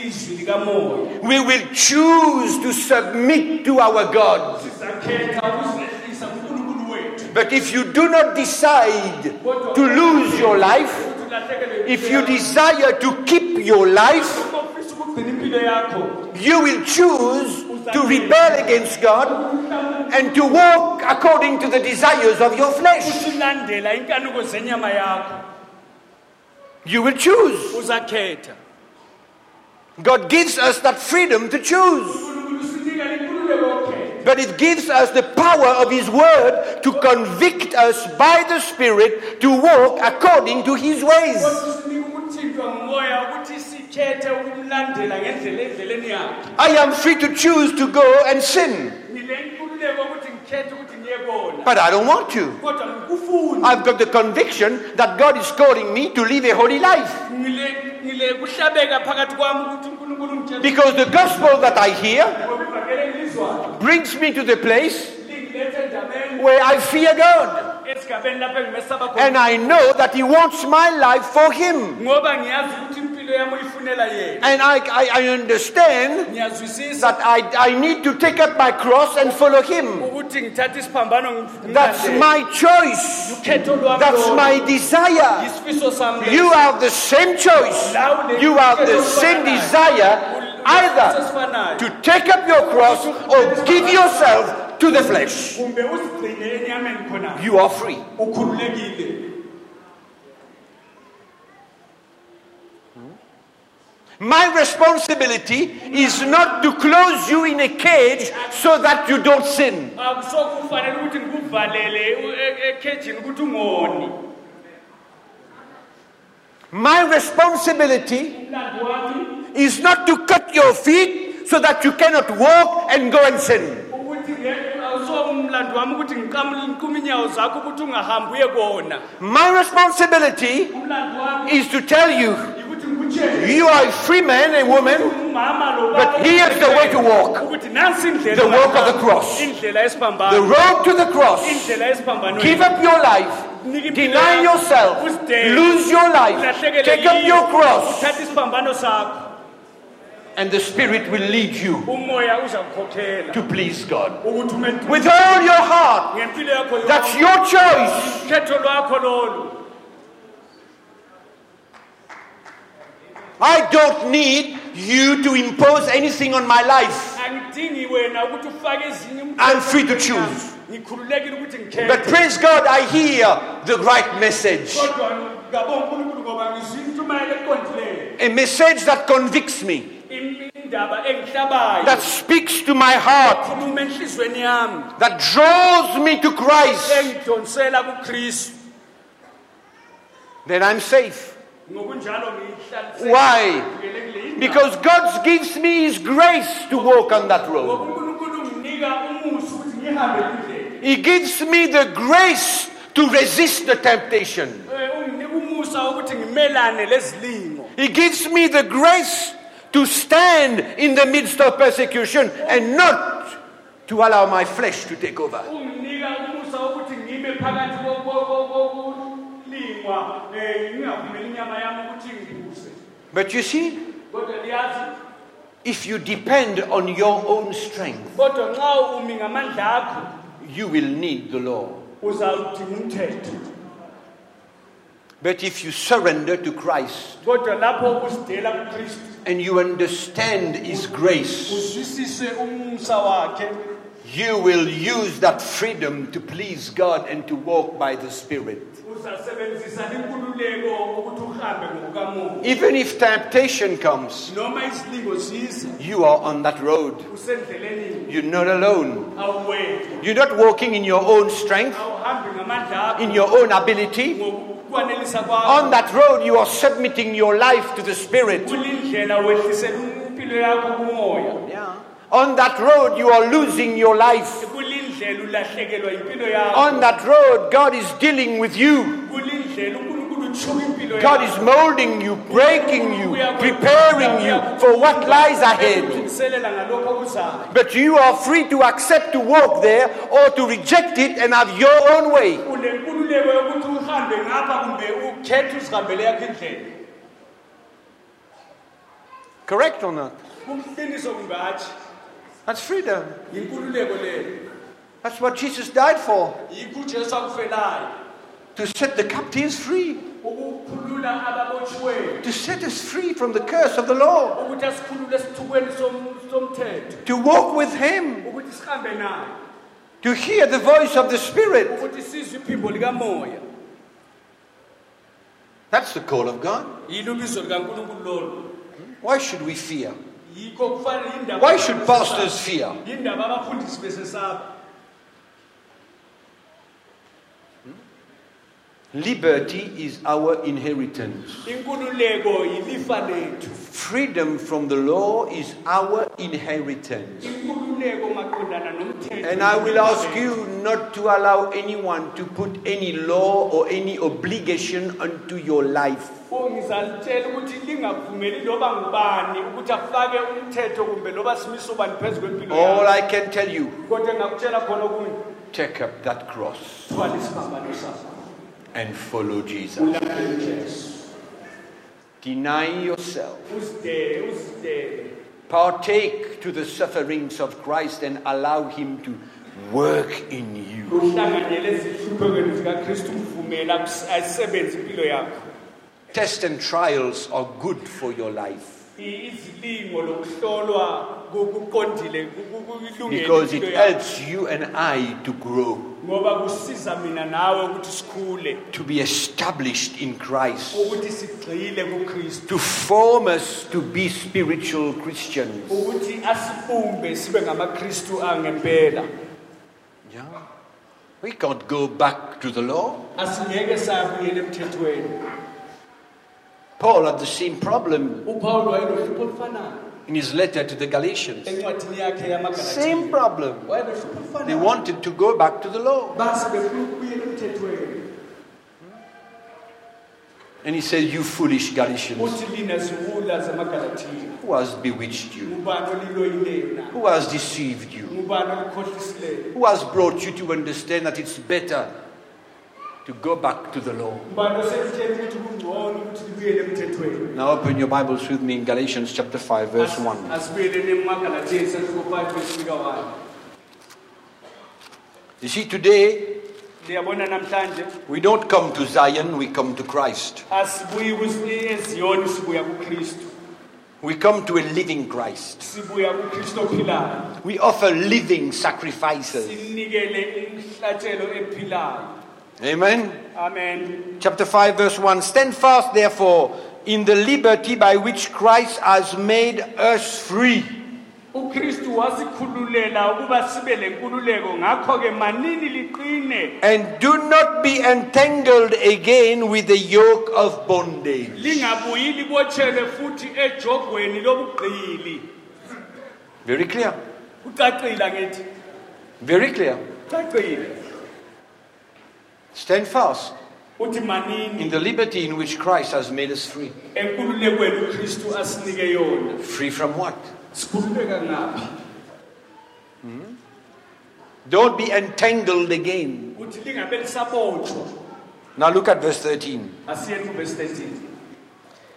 Ukulalela izwi likamoya We will choose to submit to our God. sizakhetha ukuzilehlisa kunkulunkulu wethu But if you do not decide to lose your life, if you desire to keep your life, uma ufisa ukugcina impilo yakho you will choose to rebel against God and to walk according to the desires of your flesh. usulandela inkanuko zenyama yakho? You will choose. God gives us that freedom to choose. But it gives us the power of His Word to convict us by the Spirit to walk according to His ways. Kodwa usinika ukuthintwa ngumoya ukuthi sikhethe ukumlandela ngendlela endleleni yakhe I am free to choose to go and sin, ngile nkululeko ukuthi ngikhethe ukuthi ngiye kona but I don't want to. I've got the conviction that God is calling me to live a holy life. ngile ngile kuhlabeka phakathi kwami ukuthi unkulunkulu ngitshela Because the gospel that I hear ngoba ivangeli engilizwayo brings me to the place where I fear God. esigabeni lapho engimesaba khona And I know that He wants my life for Him. Ngoba ngiyazi ukuthi impilo yami uyifunela yena And I, I, I understand that I, I need to take up my cross and follow Him. ukuthi ngithathe isiphambano That's my choice. That's my desire. You have the same choice. You have the same desire either to take up your cross or give yourself to the flesh. kumbe uzigcine enyameni khona You are free. My responsibility is not to close you in a cage so that you don't sin. akusokufanele ukuthi ngikuvalele u- ekhejini ukuthi ungoni My responsibility is not to cut your feet so that you cannot walk and go and sin. ukuthi nge- awusomlando wami ukuthi ngiqamule ngiqume inyawo zakho ukuthi ungahambi uye kona My responsibility is to tell you you are a free man and woman But here's the way to walk. ukuthi nansi indlela The walk of the cross. the road to the cross. Give up your life. Deny yourself. Lose your life. Take up your cross. uthatha isiphambano sakho And the Spirit will lead you umoya uza kukhokhela to please God. With all your heart. That's your choice. I don't need you to impose anything on my life. angidingi wena ukuthi ufake ezinye I'm free to choose. ngikhululekile ukuthi ngikhethe But praise God, I hear the right message. kodwa ngabonga unkulunkulu ngoba ngizwa intshumayelo eqondileyo A message that convicts me, In- indaba engihlabayo that speaks to my heart, khuluma enhlizweni yami that draws me to Christ. Then I'm safe. Why? Because God gives me His grace to walk on that road. He gives me the grace to resist the temptation. He gives me the grace to stand in the midst of persecution and not to allow my flesh to take over. But you see, If you depend on your own strength, kodwa nxa umi ngamandla akho you will need the law. But if you surrender to Christ kodwa lapho uzidela kukristu and you understand His grace, uzwisise umsa wakhe you will use that freedom to please God and to walk by the Spirit. Uzasebenzisa inkululeko ukuthi uhambe ngokukamoya Even if temptation comes, noma isilingo size you are on that road. You're not alone. You're not walking in your own strength, awuhambi ngamandla akho in your own ability. On that road, you are submitting your life to the Spirit. kulindlela wehlisela impilo yakho kumoya On that road, you are losing your life. Kulindlela ulahlekelwa impilo yakho On that road, God is dealing with you. kulindlela unkulunkulu utshuka impilo God is molding you, breaking you, preparing you for what lies ahead. Ukulungiselela ngalokho okuzayo But you are free to accept to walk there or to reject it and have your own way. unenkululeko yokuthi uhambe ngapha kumbe ukhethe uzihambele yakho indlela Correct or not? kumqiniso kumbe hatshi That's freedom. That's what Jesus died for. Yikho ujesu akufelayo to set the captives free, to set us free from the curse of the law, ukuthi asikhulule esithukweni som- somthetho to walk with Him, ukuthi sihambe naye. To hear the voice of the Spirit. ukuthi sizwe iphimbo likamoya. That's the call of God. yilo ibizo likankulunkulu lolo? Why should we fear? yikho kufanele yindaba Why should pastors fear? yindaba abafundisi besesaba Liberty is our inheritance. inkululeko yilifa lethu Freedom from the law is our inheritance. inkululeko maqondana nomthetho And I will ask you not to allow anyone to put any law or any obligation onto your life. Ngizalitshela ukuthi lingavumeli loba ngubani ukuthi afake umthetho kumbe loba simiso bani phezu kwempilo All I can tell you, kodwa engakutshela khona okunye take up that cross thwala isiphambano sakho and follow Jesus. Deny yourself. Partake to the sufferings of Christ and allow Him to work in you. uhlanganyele ezihluphekweni zikakristu mvumela akus- ayisebenze impilo yakho Tests and trials are good for your life izilingo lokuhlolwa kuqondile because it helps you and I to grow, ngoba kusiza mina nawe ukuthi sikhule to be established in Christ, ukuthi sigxile kukristu to form us to be spiritual Christians. ukuthi asibumbe sibe ngamakristu angempela Yeah. We can't go back to the law. asingeke sabuyela emthethweni Paul had the same problem upawulo wayenohlupho olufanayo in his letter to the Galatians. encwadini yakhe Same problem. They olufanayo wanted to go back to the law. base befuna ukubuyela emthethweni And he said, You foolish Galatians, uthi lina ziwula zamagalatia who has bewitched you? ngubani oliloyileyo na Who has deceived you? ngubani olikhohlisileyo Who has brought you to understand that it's better to go back to the law? ngubani oselitshela ukuthi kungcono ukuthi libuyele emthethweni Now open your Bibles with me in Galatians chapter 5, verse 1. asibuyeleni emagalatia isahluko 5 verse 1 You see, today we don't come to Zion, we come to Christ. asibuyi kus- eziyoni sibuya kukristu We come to a living Christ. sibuya kukristu ophilayo We offer living sacrifices. Sinikele inhlatshelo ephilayo Amen. amen Chapter 5, verse 1 Stand fast, therefore, in the liberty by which Christ has made us free. ukristu wasikhululela ukuba sibe le nkululeko ngakho-ke manini liqine And do not be entangled again with the yoke of bondage. lingabuyi libotshelwe futhi ejogweni lobugqili Very clear. Very clear. Stand fast in the liberty in which Christ has made us free. enkululekweni ukristu asinike yona Free from what? ngaphi hmm? Don't be entangled again. uthi lingabe lisabotshwa Now look at verse 13. asiyeni kuvesi 13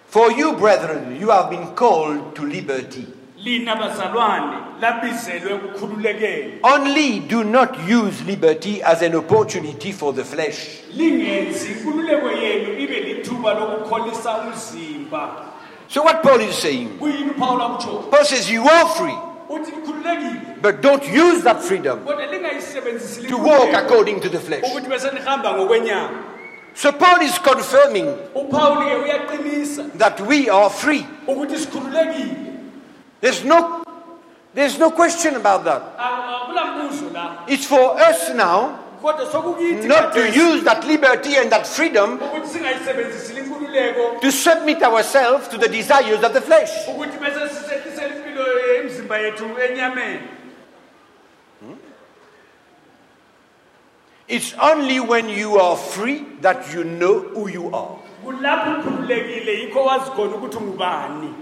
For you, brethren, you have been called to liberty. Lina bazalwane labizelwe ukukhululekela. Only do not use liberty as an opportunity for the flesh. lingenzi inkululeko yenu ibe lithuba lokukholisa umzimba. So, what Paul is saying, kuyini uphawula kutsho Paul says, You are free, uthi likhululekile. but don't use that freedom kodwa lingayisebenzisi to walk likhululeko according to the flesh. ukuthi bese ngokwenyama. So, Paul is confirming uyaqinisa that we are free. ukuthi sikhululekile There's no, there's no question about that. It's for us now not to use that liberty and that freedom to submit ourselves to the desires of the flesh. enyameni It's only when you are free that you know who you are. kulapho ukhululekile yikho wazi khona ukuthi ungubani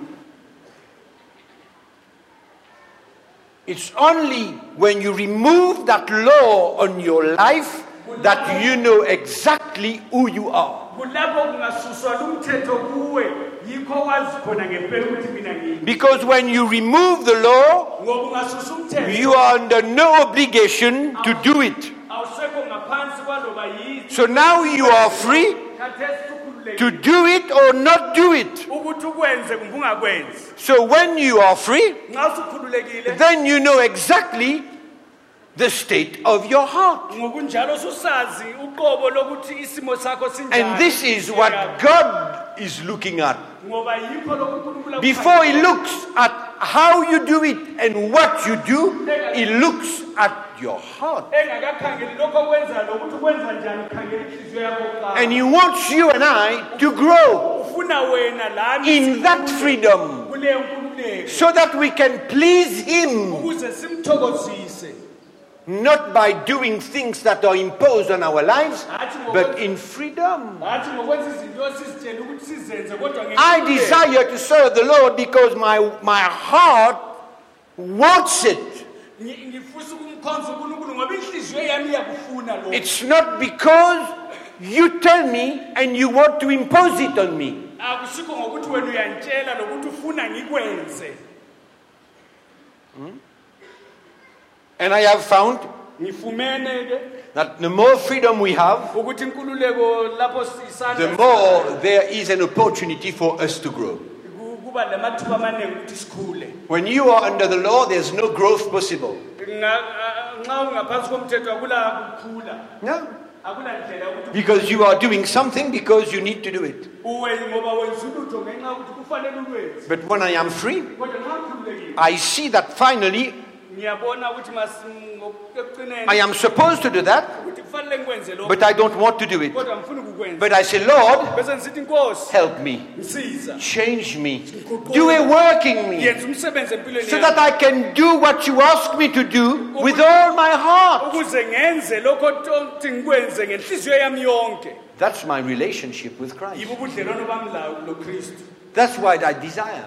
It's only when you remove that law on your life that you know exactly who you are. kulapho kungasuswa lumthetho kuwe yikho wazi khona ngempela ukuthi mina ngini Because when you remove the law, ngoba ungasusa umthetho you are under no obligation to do it. awusekho ngaphansi kwaloba yini So now you are free to do it or not do it. ukuthi ukwenze kumbe ungakwenzi So when you are free, then you know exactly the state of your heart. ngokunjalo susazi uqobo lokuthi isimo sakho And this is what God is looking at. Before He looks at how you do it and what you do, He looks at your heart. And He wants you and I to grow in that freedom so that we can please Him, not by doing things that are imposed on our lives, but in freedom. hathi ngokwenza izinto esizitshela ukuthi sizenze kodwa I desire to serve the Lord because my, my heart wants it. Ngi- ngifisa ukumkhonza unkulunkulu ngoba inhliziyo yami iyakufuna lo It's not because you tell me and you want to impose it on me. akusikho And I have found ngifumene ke that the more freedom we have, ukuthi inkululeko lapho the isandla more there is an opportunity for us to grow. kuba namathuba amaningi ukuthi sikhule When you are under the law, there's no growth possible. Nga- a- nxa ungaphansi komthetho akula kukhula No. akula ndlela yokuthi Because you are doing something because you need to do it. uwe ngoba wenza ulutho ngenxa yokuthi kufanele ulwenze But when I am free, kodwa nxa ukhululekile I see that finally ngiyabona ukuthi mas- ngokuqineni I am supposed to do that, ukuthi kufanele ngikwenze lokho but I don't want to do it. kodwa ngifuna ukukwenza. But I say, Lord, bese ngisithi inkosi help me, change me, do a work in me, yenza umsebenzi empilweni so that I can do what you ask me to do with all my heart. ukuze ngenze lokho othi ngikwenze ngenhliziyo yami yonke. That's my relationship with Christ. Yibo ubudlelwano bami layo lokristu That's what I desire.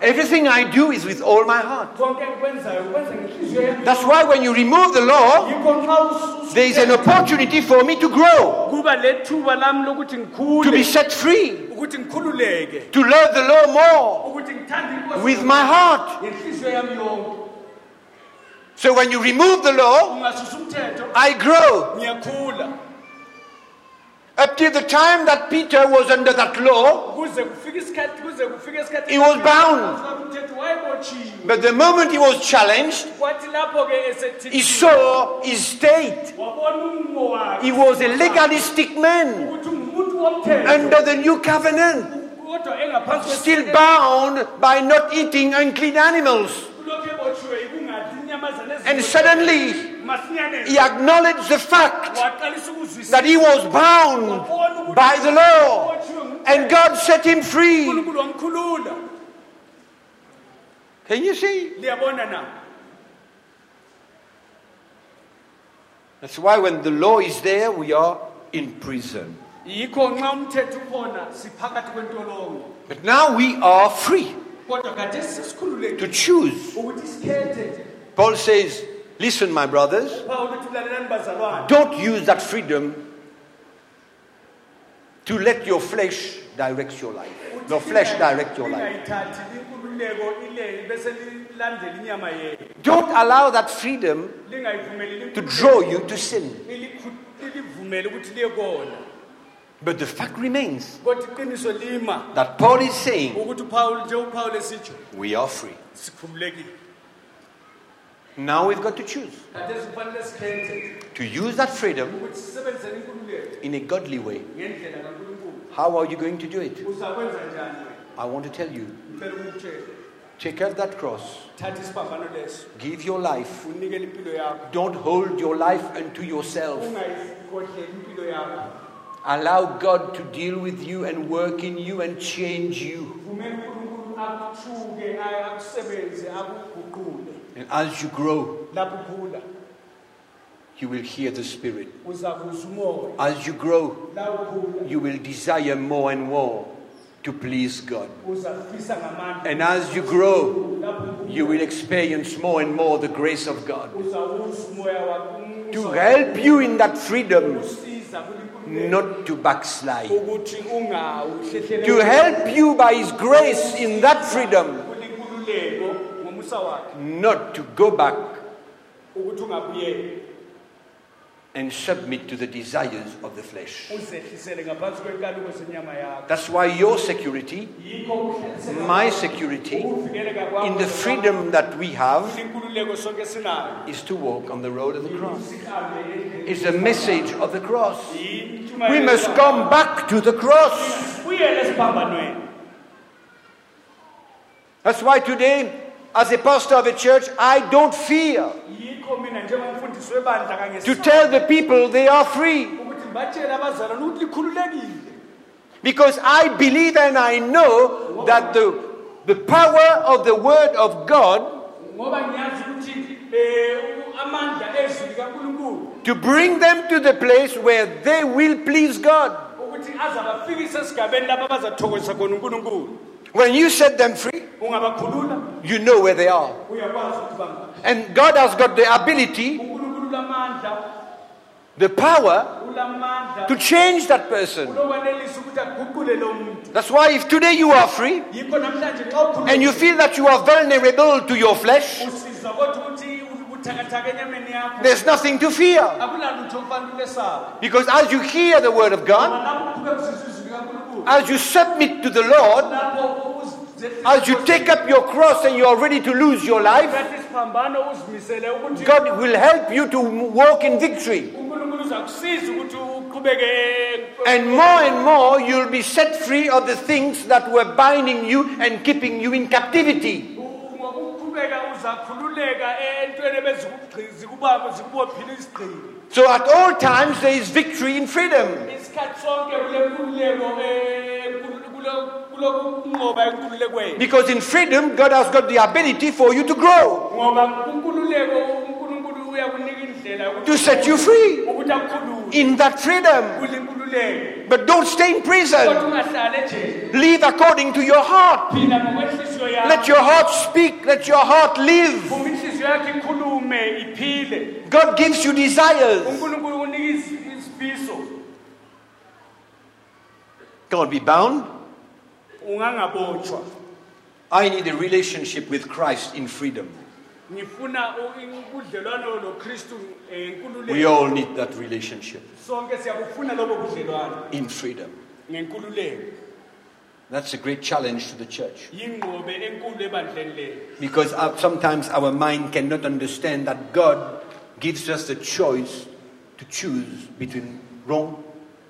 Everything I do is with all my heart. konke engikwenzayo ukwenza ngenhliziyo yami. That's why when you remove the law, yikho nxa ususa there is an opportunity for me to grow, kuba lethuba lami lokuthi to be set free, to love the law more. Ukuthi ngithande inkosi with my heart. ngenhliziyo yami yonke. So when you remove the law, I grow. Up to the time that Peter was under that law, kuze kufike isikhathi kuze kufike isikhathi He was bound. but the moment he was challenged, kwathi lapho ke he saw his state. wabona umumo wakhe He was a legalistic man ukuthi ngumuntu womthetho under the new covenant, still bound by not eating unclean animals. kulokhu ebotshiwe ikungadli inyamazana And suddenly, he acknowledged the fact that he was bound by the law, and God set him free. Can you see? That's why when the law is there, we are in prison. yikho nxa umthetho ukhona siphakathi kwentolongo But now we are free kodwa kade sesikhululekile to choose. Paul says, Listen, my brothers, pawulo uthi lalelani bazalwane don't use that freedom to let your flesh direct your life. Your flesh direct your life. lingayithathi lenkululeko ile bese lilandela inyama yenu Don't allow that freedom to draw you to sin. lilivumele ukuthi liye kona But the fact remains kodwa iqiniso lima that Paul is saying ukuthi uPaul nje uPaul esitsho we are free. Now we've got to choose to use that freedom in a godly way. How are you going to do it? I want to tell you take out that cross, give your life. Don't hold your life unto yourself. Allow God to deal with you and work in you and change you. Vumela uNkulunkulu akuthuke aye akusebenze akuguqule And as you grow, you will hear the Spirit. As you grow, you will desire more and more to please God. And as you grow, you will experience more and more the grace of God. Uzawuzwa umoya wakho. To help you in that freedom not to backslide, to help you by His grace in that freedom kulinkululeko ngomusa wakhe not to go back and submit to the desires of the flesh. uzehlisele ngaphansi kwenkaluko senyama yakho That's why your security, my security, in the freedom that we have inkululeko sonke sinayo is to walk on the road of the cross. It's a message of the cross. We must come back to the cross. That's why today, as a pastor of a church, I don't fear yikho mina njengomfundisi webandla kanye to tell the people they are free. Ukuthi ngibatshele abazalwane ukuthi likhululekile. Because I believe and I know that the, the power of the Word of God ngoba ngiyazi ukuthi eh, amandla ezwi likankulunkulu. to bring them to the place where they will please God. Ukuthi azabafikisa esigabeni lapho abazathokozisa khona unkulunkulu When you set them free, you know where they are. uyakwazi ukuthi banga And God has got the ability, the power to change that person. unokwanelisa ukuthi aguqule lo muntu. That's why if today you are free yikho namhlanje xa and you feel that you are vulnerable to your flesh, usizwa kodwa ukuthi buthakathaka enyameni yakho. there's nothing to fear. akulalutho okufanele ulesaba Because as you hear the word of God, as you submit to the Lord, as you take up your cross and you are ready to lose your life, God will help you to walk in victory. And more and more, you'll be set free of the things that were binding you and keeping you in captivity. So at all times, there is victory in freedom. Because in freedom, God has got the ability for you to grow, to set you free in that freedom. But don't stay in prison. Live according to your heart. Let your heart speak. Let your heart live. Uma inhliziyo yakho ikhulume iphile God gives you desires. unkulunkulu unika iz- isifiso Can't be bound. ungangabotshwa I need a relationship with Christ in freedom. ngifuna u- ubudlelwano nokristu eh, We nkululeko all need that relationship sonke siyabufuna lobo budlelwano in freedom. ngenkululeko That's a great challenge to the church. yingqobe enkulu ebandleni lelo Because uh, sometimes our mind cannot understand that God gives us the choice to choose between wrong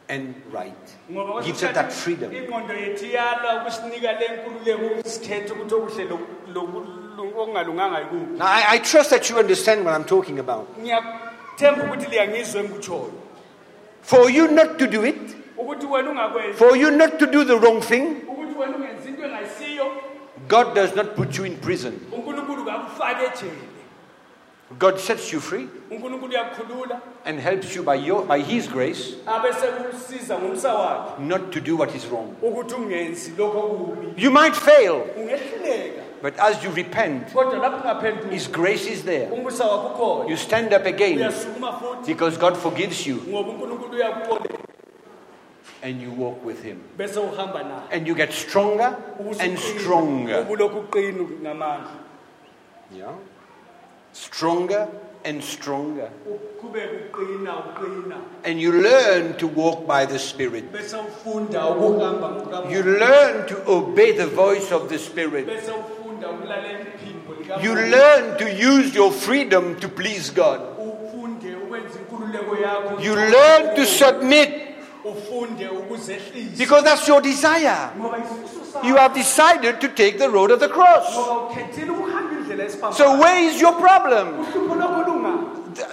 and right. ngoba Gives us that freedom. ingqondo yethu iyalwa ukusinika le nkululeko ukusikhetha ukuthi okuhle loku- loku- loku- okungalunganga yikuphi Now, I, I trust that you understand what I'm talking about. ngiyathemba ukuthi liyangizwa engikutshoyo For you not to do it, ukuthi wena ungakwenzi for you not to do the wrong thing, ukuthi wena ungenzi into engayisiyo. God does not put you in prison. unkulunkulu kakufake ejele. God sets you free and helps you by, your, by His grace abese kusiza ngomsa wakhe. not to do what is wrong. ukuthi ungenzi lokho okubi You might fail, but as you repent, kodwa lapho ungaphenduki His grace is there. umbusa wakho ukhona. You stand up again because God forgives you. Ngoba unkulunkulu uyakuxolela and you walk with Him. bese uhamba naye And you get stronger and stronger. ubulokhu uqina ngamandla Yeah? Stronger and stronger. uqhubeke uqina uqina And you learn to walk by the Spirit. bese ufunda ukuhamba ngokamoya. You learn to obey the voice of the Spirit. bese ufunda ukulalela iphimbo likamoya. You learn to use your freedom to please God. ufunde ukwenza inkululeko yakho You learn to submit because that's your desire. ngoba isifiso sakho You have decided to take the road of the cross. ngoba ukhethile ukuhamba indlela esiphambayo So, where is your problem? uhlupho lokho lunga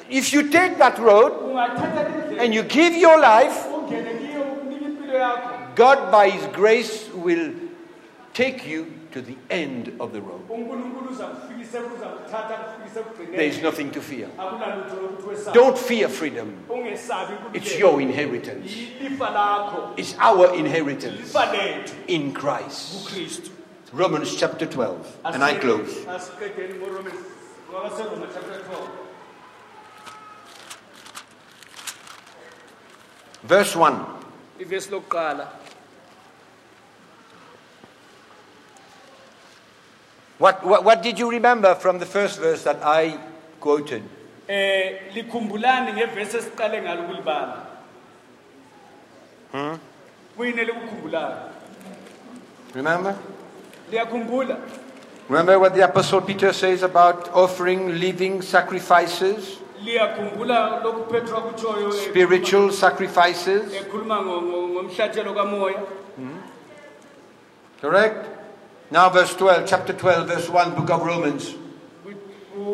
If you take that road and you give your life, ungene kiyo ukunike impilo yakho God, by His grace, will take you to the end of the road. Unkulunkulu uza kufikise uza kuthatha kufikise There is nothing to fear. akunalutho lokuthi wesabe Don't fear freedom. It's your inheritance. It's our inheritance in Christ. Romans chapter 12. And I close. asiqedeni ngoromans wabaseroma chapter 12 Verse 1. What, what, what did you remember from the first verse that I quoted? eh likhumbulani ngevesi esiqale ngalo kulibala kuyini elikukhumbulayo Remember? liyakhumbula Remember what the Apostle Peter says about offering living sacrifices, liyakhumbula lokhu petro akutshoyo eh, spiritual sacrifices? ekhuluma ngo- ngo- ngomhlatshelo kamoya Correct? Now, verse 12, chapter 12, verse 1, book of Romans.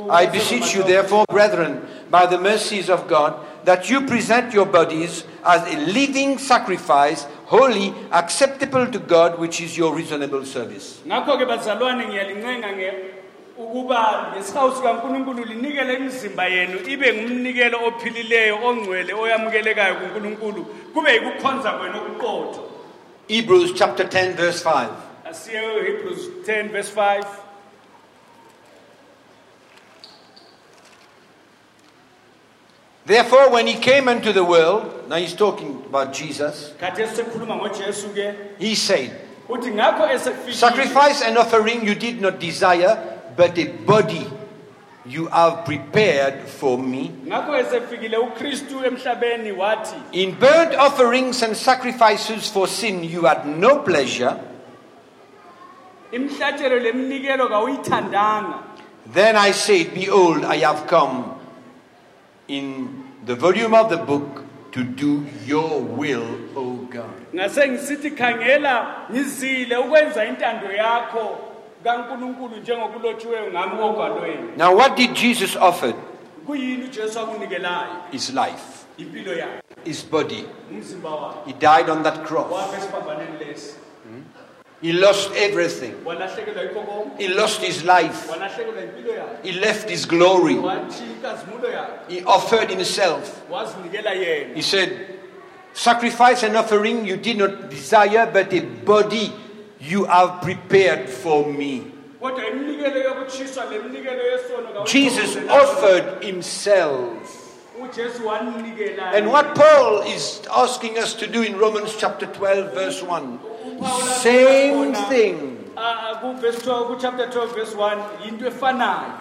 I beseech you, therefore, brethren, by the mercies of God, that you present your bodies as a living sacrifice, holy, acceptable to God, which is your reasonable service. ngakho-ke bazalwane ngiyalincenga nge ukuba sikankulunkulu linikele imizimba yenu ibe ngumnikelo ophilileyo ongcwele oyamukelekayo kunkulunkulu kube yikukhonza kwenu okuqotho Hebrews chapter 10, verse 5. Asiye hebrews 10 verse 5 Therefore, when he came into the world, now he's talking about Jesus, khathesi sekhuluma ngojesu-ke he said, uthi ngakho esefikile Sacrifice and offering you did not desire, but a body you have prepared for me. ngakho esefikile ukristu emhlabeni wathi In burnt offerings and sacrifices for sin you had no pleasure. Imhlatshelo leminikelo kawuyithandanga Then I said, Behold, I have come in the volume of the book to do your will, O God. ngase ngisithi khangela ngizile ukwenza intando yakho kankulunkulu njengokulotshiweyo ngami ogwalweni Now, what did Jesus offer? kuyini ujesu akunikelayo His life, impilo yakhe his body. umzimba wakhe He died on that cross. wafa esiphambaneni lesi He lost everything. walahlekelwa yikho konke He lost his life. walahlekelwa impilo yakhe He left his glory. watshiya inkazimulo yakhe He offered himself. He said, Sacrifice and offering you did not desire, but a body you have prepared for me. kodwa iminikelo yokutshiswa leminikelo yesono kawuyithokozela Jesus offered himself. And what Paul is asking us to do in Romans chapter 12, verse 1 same thing. Ah, ah, kuvesi 12 kuchapter 12 verse 1 yinto efanayo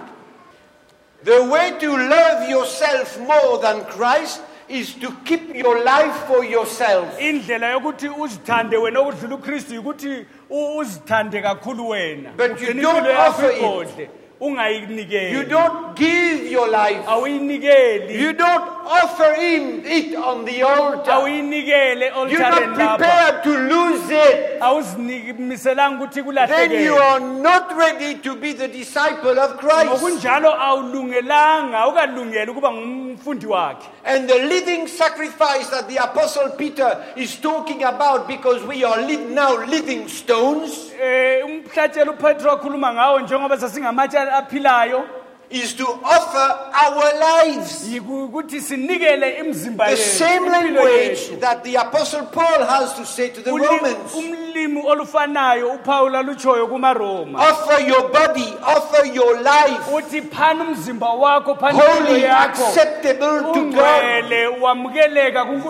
The way to love yourself more than Christ is to keep your life for yourself. indlela yokuthi uzithande wena okudlula ukristu yikuthi u- uzithande kakhulu wena But you Ugcine don't impilo yakho offer it. Ungayinikeli You don't give your life. awuyinikeli You don't offer in it on the altar. awuyinikele You're not prepared to lose it. awuzimiselanga ukuthi Then you are not ready to be the disciple of Christ. ngokunjalo awulungelanga awukalungeli ukuba ngumfundi wakhe And the living sacrifice that the Apostle Peter is talking about because we are now living stones eh umhlatshelo uPetro akhuluma ngawo njengoba sasingamatshe aphilayo is to offer our lives. yikuthi sinikele imizimba The same language that the Apostle Paul has to say to the Romans. umlimi olufanayo uPaul alutshoyo kumaRoma Offer your body, offer your life uthi phana umzimba wakho phana holy, yakho acceptable to God.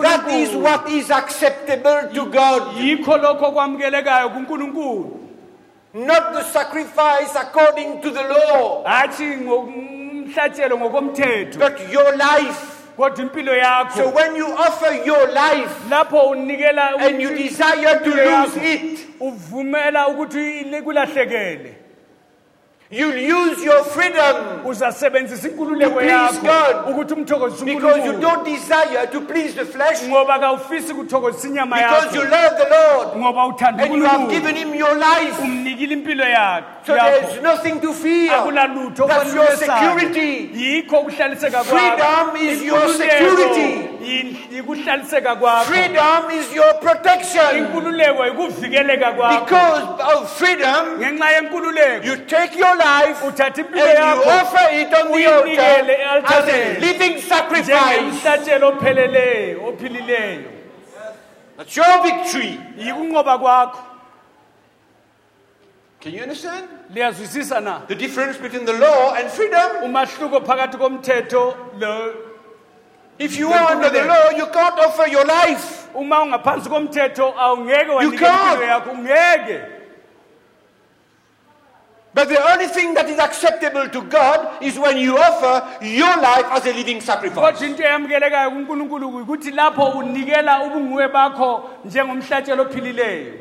That is what is acceptable to God. yikho lokho kwamukelekayo kuNkulunkulu Not the sacrifice according to the law, hathi ngomhlatshelo ngokomthetho. but your life. kodwa impilo So when you offer your life lapho unikela and you desire to lose it, uvumela ukuthi kulahlekele you'll use your freedom. Uzasebenzisa inkululeko please yakho God. ukuthi umthokozise because you uNkulunkulu don't desire to please the flesh, ngoba kawufisi kuthokozisa inyama because you yakho love the Lord. Ngoba uthanda and you have uNkulunkulu given Him your life. umnikile impilo yakho. So there's nothing to fear. akulalutho That's your security. yikho ukuhlaliseka Freedom is your security. yikuhlaliseka kwakho. Freedom is your protection. inkululeko yikuvikeleka kwakho. Because of freedom, ngenxa yenkululeko. you take your life and uthatha impilo you yakho offer it on the Uyinikele altar as a e-altareni. living sacrifice. njengemhlatshelo opheleleyo ophilileyo That's your victory. yikunqoba kwakho Can you understand? liyazwisisa na The difference between the law and freedom. umahluko phakathi komthetho lo If you are under the law, you can't offer your life. uma ungaphansi komthetho awungeke wanikela can't. impilo yakho ungeke But the only thing that is acceptable to God is when you offer your life as a living sacrifice. kodwa into eyamukelekayo kunkulunkulu ukuthi lapho unikela ubunguwe bakho njengomhlatshelo ophilileyo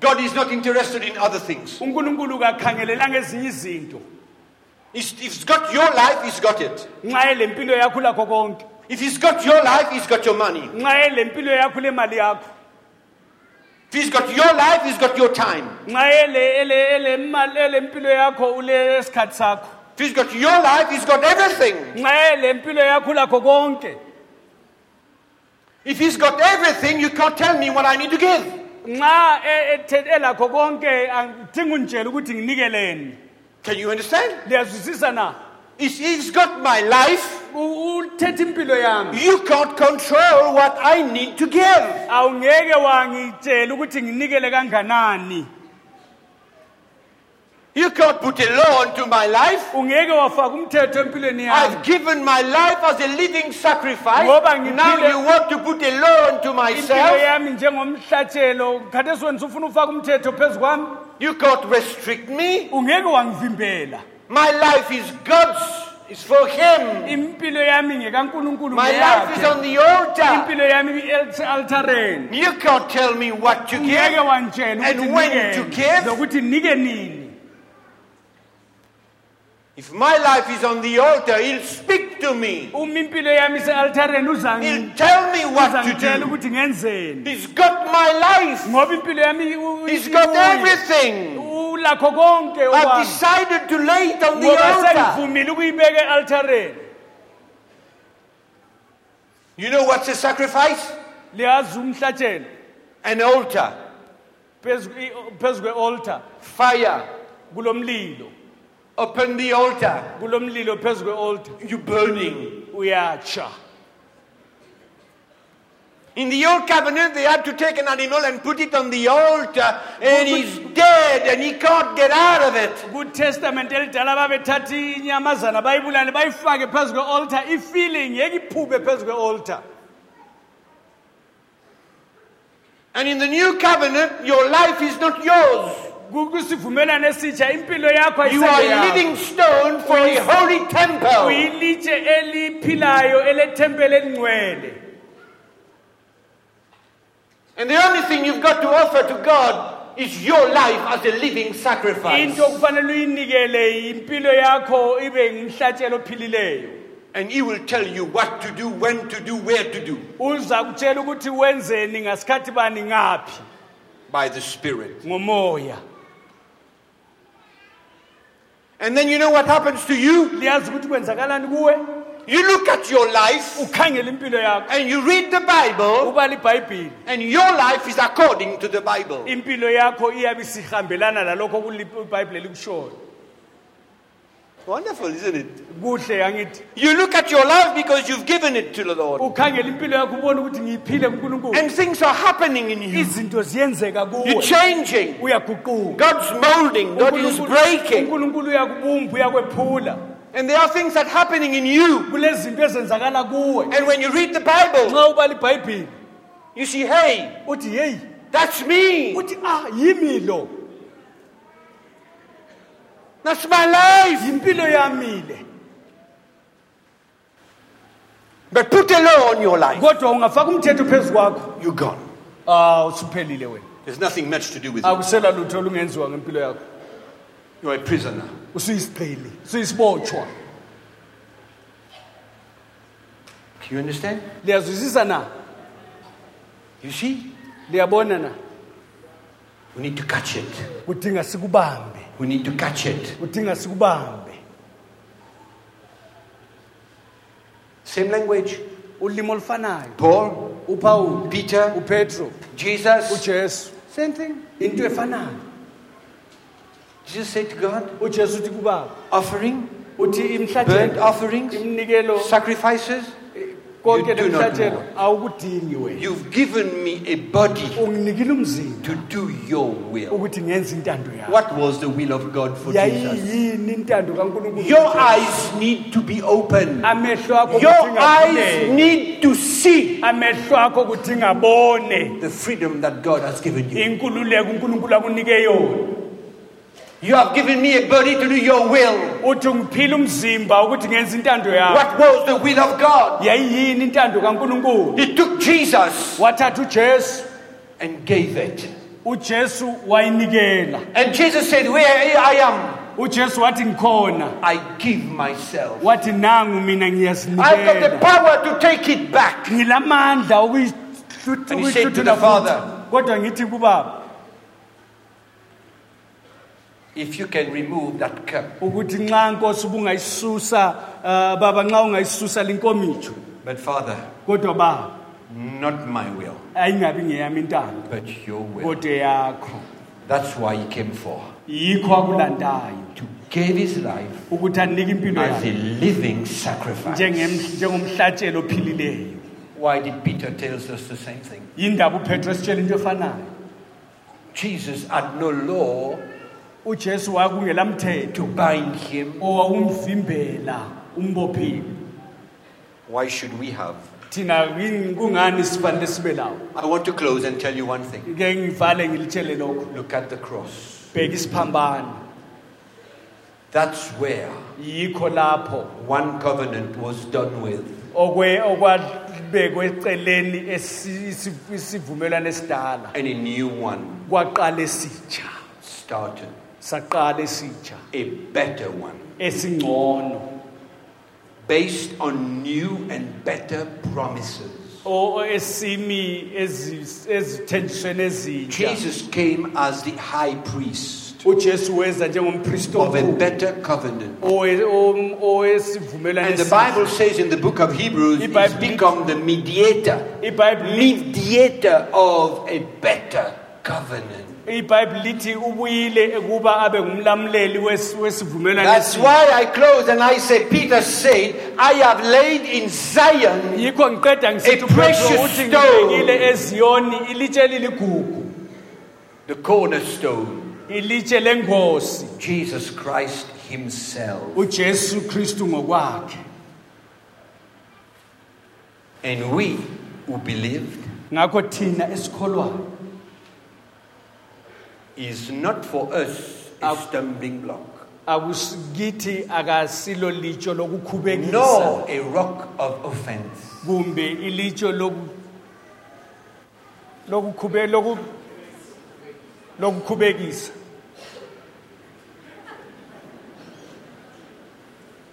God is not interested in other things. unkulunkulu kakhangelelanga ezinye izinto if he's got your life, he's got it. nxa ele mpilo yakho lakho konke If he's got your life, he's got your money. nxa ele mpilo yakho le mali yakho If he's got your life, he's got your time. nxa ele ele ele mali ele mpilo yakho ule sikhathi sakho If he's got your life, he's got everything. nxa ele mpilo yakho lakho konke If he's got everything, you can't tell me what I need to give. nxa e- ethe- elakho konke angidingi unditshela ukuthi nginikeleni Can you understand? liyazwisisa na If he's got my life, U- uthethe impilo yami you can't control what I need to give. awungeke wangitshela ukuthi nginikele kanganani You can't put a law into my life. ungeke wafaka umthetho empilweni yami I've given my life as a living sacrifice. Ngoba ngiphile- Now you want to put a law into impilo myself. yami njengomhlatshelo khathesi wena usufuna ufaka umthetho phezu kwami You can't restrict me. ungeke wangivimbela My life is God's. It's for Him. impilo yami ngekankulunkulu My life is on the altar. impilo yami i-altareni You can't tell me what to give. And when to give? lokuthi nike nini If my life is on the altar, He'll speak to me. uma impilo yami ise-altareni He'll tell me what to uzangitshela do. ukuthi ngenzeni He's got my life. ngoba impilo yami u- He's got everything. I've decided to lay it on the altar. ukuyibeka e-altareni You know what's a sacrifice? liyazi umhlatshelo An altar. phezu i- phezu kwe-altar Fire. kulomlilo Upon the altar. kulomlilo phezu kwe-altar You're burning. uyatsha In the old covenant, they had to take an animal and put it on the altar, and he's dead and he can't get out of it. kutestament elidala babethatha inyamazana bayibulale bayifake phezu kwe-altar ifile ngeke iphume phezu kwe-altar And in the new covenant, your life is not yours. Kwisivumelwano esitsha impilo yakho You are a ayiseyakho. living stone for a holy temple. uyilitshe eliphilayo elethempeli elingcwele And the only thing you've got to offer to God is your life as a living sacrifice. into okufanele uyinikele impilo yakho ibe ngumhlatshelo ophilileyo And He will tell you what to do, when to do, where to do uza kutshela ukuthi wenzeni ngasikhathi bani ngaphi by the Spirit. ngomoya And then you know what happens to you? liyazi ukuthi kwenzakalani kuwe You look at your life ukhangele impilo yakho and you read the Bible, ubala ibhayibhili and your life is according to the Bible. impilo yakho iyabe isihambelana lalokho ibhayibhile likushoyo Wonderful, isn't it? kuhle angithi You look at your life because you've given it to the Lord. ukhangela impilo yakho ubone ukuthi ngiyiphile kunkulunkulu And things are happening in you. izinto ziyenzeka You're kuwe changing. uyaguquka God's molding. God is breaking. unkulunkulu uyakubumba uyakwephula And there are things that are happening in you. kulezinto ezenzakala kuwe And when you read the Bible, nxa ubala ibhayibhili you see, hey, uthi yeyi that's me. uthi ah yimi lo That's my life. yimpilo yami le But put a law on your life. kodwa ungafaka umthetho phezu kwakho You're gone. ah usuphelile wena There's nothing much to do with it. akusela lutho olungenziwa ngempilo yakho You're a prisoner. usuyisigqili usuyisibotshwa Do you understand? liyazwisisa na You see? liyabona na We need to catch it. kudinga sikubambe We need to catch it. kudinga sikubambe Same language. ulimi olufanayo Paul, upawuli Peter, upetro Jesus. ujesu Same thing. into efanayo Jesus said to God, ujesu uthi kubaba offering, uthi burnt offerings, iminikelo sacrifices. konke You do not nemhlatshelo awukudingi wena You've given me a body unginikile umzimba to do your will. ukuthi ngenze intando yakho What was the will of God for Jesus? yayiyini intando kankulunkulu Your eyes need to be open. amehlo akho Your eyes need to see amehlo akho kudinga abone the freedom that God has given you. inkululeko unkulunkulu akunike yona You have given me a body to do your will. uthi ngiphile umzimba ukuthi ngenze intando yakho What was the will of God? yayiyini intando kankulunkulu He took Jesus wathatha ujesu and gave it. ujesu wayinikela And Jesus said, Where I am, ujesu wathi ngikhona I give myself. wathi nangu mina I've got the ngiyazinikela power to take it back. ngilamandla And he said to the Father, kodwa ngithi kubaba If you can remove that cup, ukuthi nxa nkosi ubungayisusa uh, baba nxa ungayisusa linkomitsho but Father, kodwa baba not my will, ayingabi ngeyami intando but your will. kodwa That's why he came for. yikho akulandayo To give his life ukuthi anike impilo as a yakhe living sacrifice. njengem- njengomhlatshelo ophilileyo Why did Peter tell us the same thing? yindaba upetro esitshela into efanayo Jesus had no law ujesu wakungelamthetho to bind him. owawumvimbela umbophile Why should we have? thina yini- kungani sifanele sibe lawo I want to close and tell you one thing. ke ngivale ngilitshele lokho Look at the cross. bheka isiphambano That's where yikho lapho one covenant was done with. okwe okwabekwe eceleni esi- isi- isivumelwano esidala And a new one kwaqala esitsha started. A better one. esingcono Based on new and better promises. o o- esimi ezi- ezithenjisweni ezintsha Jesus came as the high priest ujesu weza njengompristi of a better covenant. owe- om- owesivumelwano And the. Bible says in the book of Hebrews, he's become the mediator, mediator of a better covenant. Ibhayibhile lithi ubuyile ukuba abe ngumlamuleli wes- wesivumelwano That's why I close and I say, Peter said, I have laid in Zion yikho ngiqeda ngisithi A upetro precious uthi stone. ngibekile eziyoni ilitshe liligugu. The cornerstone, ilitshe lengosi. Jesus Christ Himself. ujesu kristu ngokwakhe. And we who believed. Ngakho thina esikholwayo is not for us a stumbling block, akusikithi akasilo litsho lokukhubekisa. Nor a rock of offense. kumbe ilitsho loku lokukhube loku lokukhubekisa.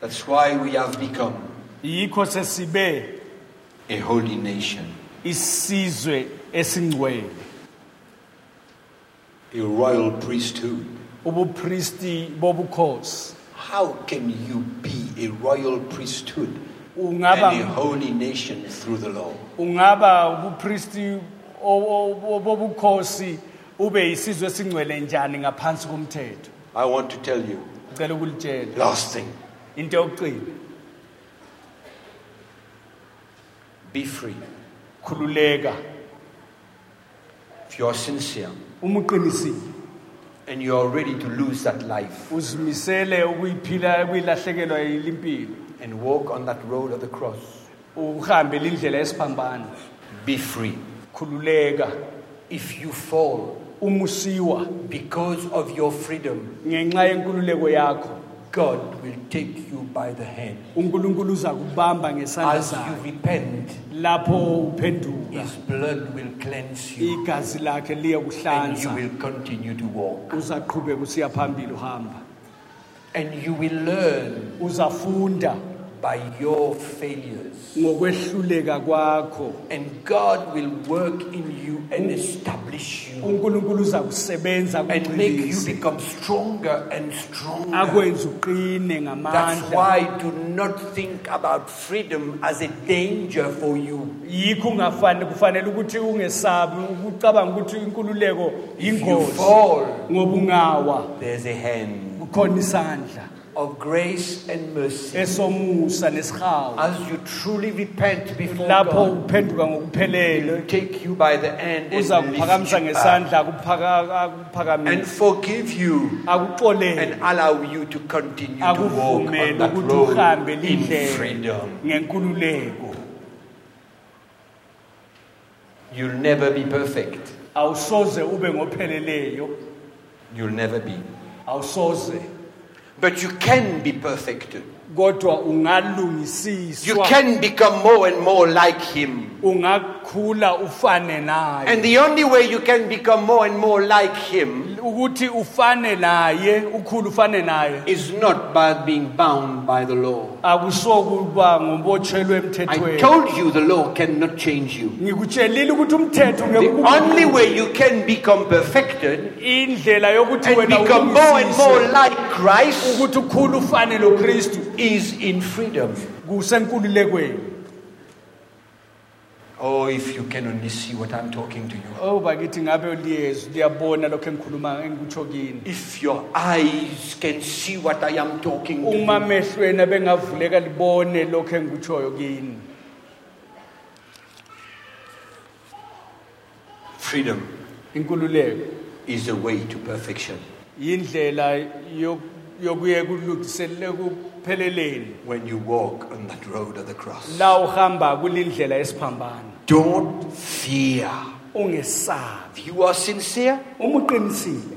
That's why we have become yikho sesibe a holy nation, isizwe esingcwele a royal priesthood. ubupristi bobukhosi How can you be a royal priesthood and a holy nation through the law? ungaba ubupristi bobukhosi ube isizwe njani ngaphansi komthetho I want to tell you ngicela ukulitshela Last thing into yokuqina be free. khululeka If you are sincere and you are ready to lose that life. Uzimisele ukuyiphila ukuyilahlekelwa yilimpilo. And walk on that road of the cross, uhambe lindlela yesiphambano. Be free. khululeka. If you fall because of your freedom, ngenxa yenkululeko yakho God will take you by the hand. unkulunkulu uza kubamba ngesandla As you sakhe repent, lapho uphenduka His blood will cleanse you. igazi lakhe and you will continue to walk. uzaqhubeka usiya phambili uhamba. And you will learn uzafunda by your failures. ngokwehluleka kwakho. And God will work in you and establish you. Unkulunkulu uza kusebenza and make you become stronger and stronger. akwenze uqine That's ngamandla why do not think about freedom as a danger for you. yikho ungafane kufanele ukuthi ungesabi ukucabanga ukuthi inkululeko If you fall, ngoba ungawa. there's a hand. Kukhona isandla of grace and mercy. esomusa nesihawu As you truly repent before lapho God, uphenduka ngokuphelele He'll take you by the hand uza and, lift kuphakamisa you up ngesandla and akuphakamise forgive you akuxolele and allow you to continue to walk on akuvumele that ukuthi uhambe road in lindlela freedom. ngenkululeko You'll never be perfect. awusoze ube ngopheleleyo You'll never be. awusoze But you can be perfected. You can become more and more like Him. Ungakhula ufane naye And the only way you can become more and more like Him ukuthi ufane naye ukhula ufane naye is not by being bound by the law. akusokuba ngombotshelwe I emthethweni told you the law cannot change you. ngikutshelile ukuthi umthetho ngeke The only way you can become perfected indlela yokuthi and wena become more and more like Christ ukuthi ukhule ufane lokristu is in freedom. kusenkululekweni Oh, if you can only see what I'm talking to you. oh bakithi ngabe liyezwa liyabona lokho engikhuluma engikutsho kini If your eyes can see what I am talking to uma you. mehlweni abengavuleka libone lokho engikutshoyo kini Freedom inkululeko is the way to perfection. yindlela yo- yokuye kulungiselele kupheleleni When you walk on that road of the cross. la uhamba kulindlela yesiphambano Don't fear. ungesabi you are sincere,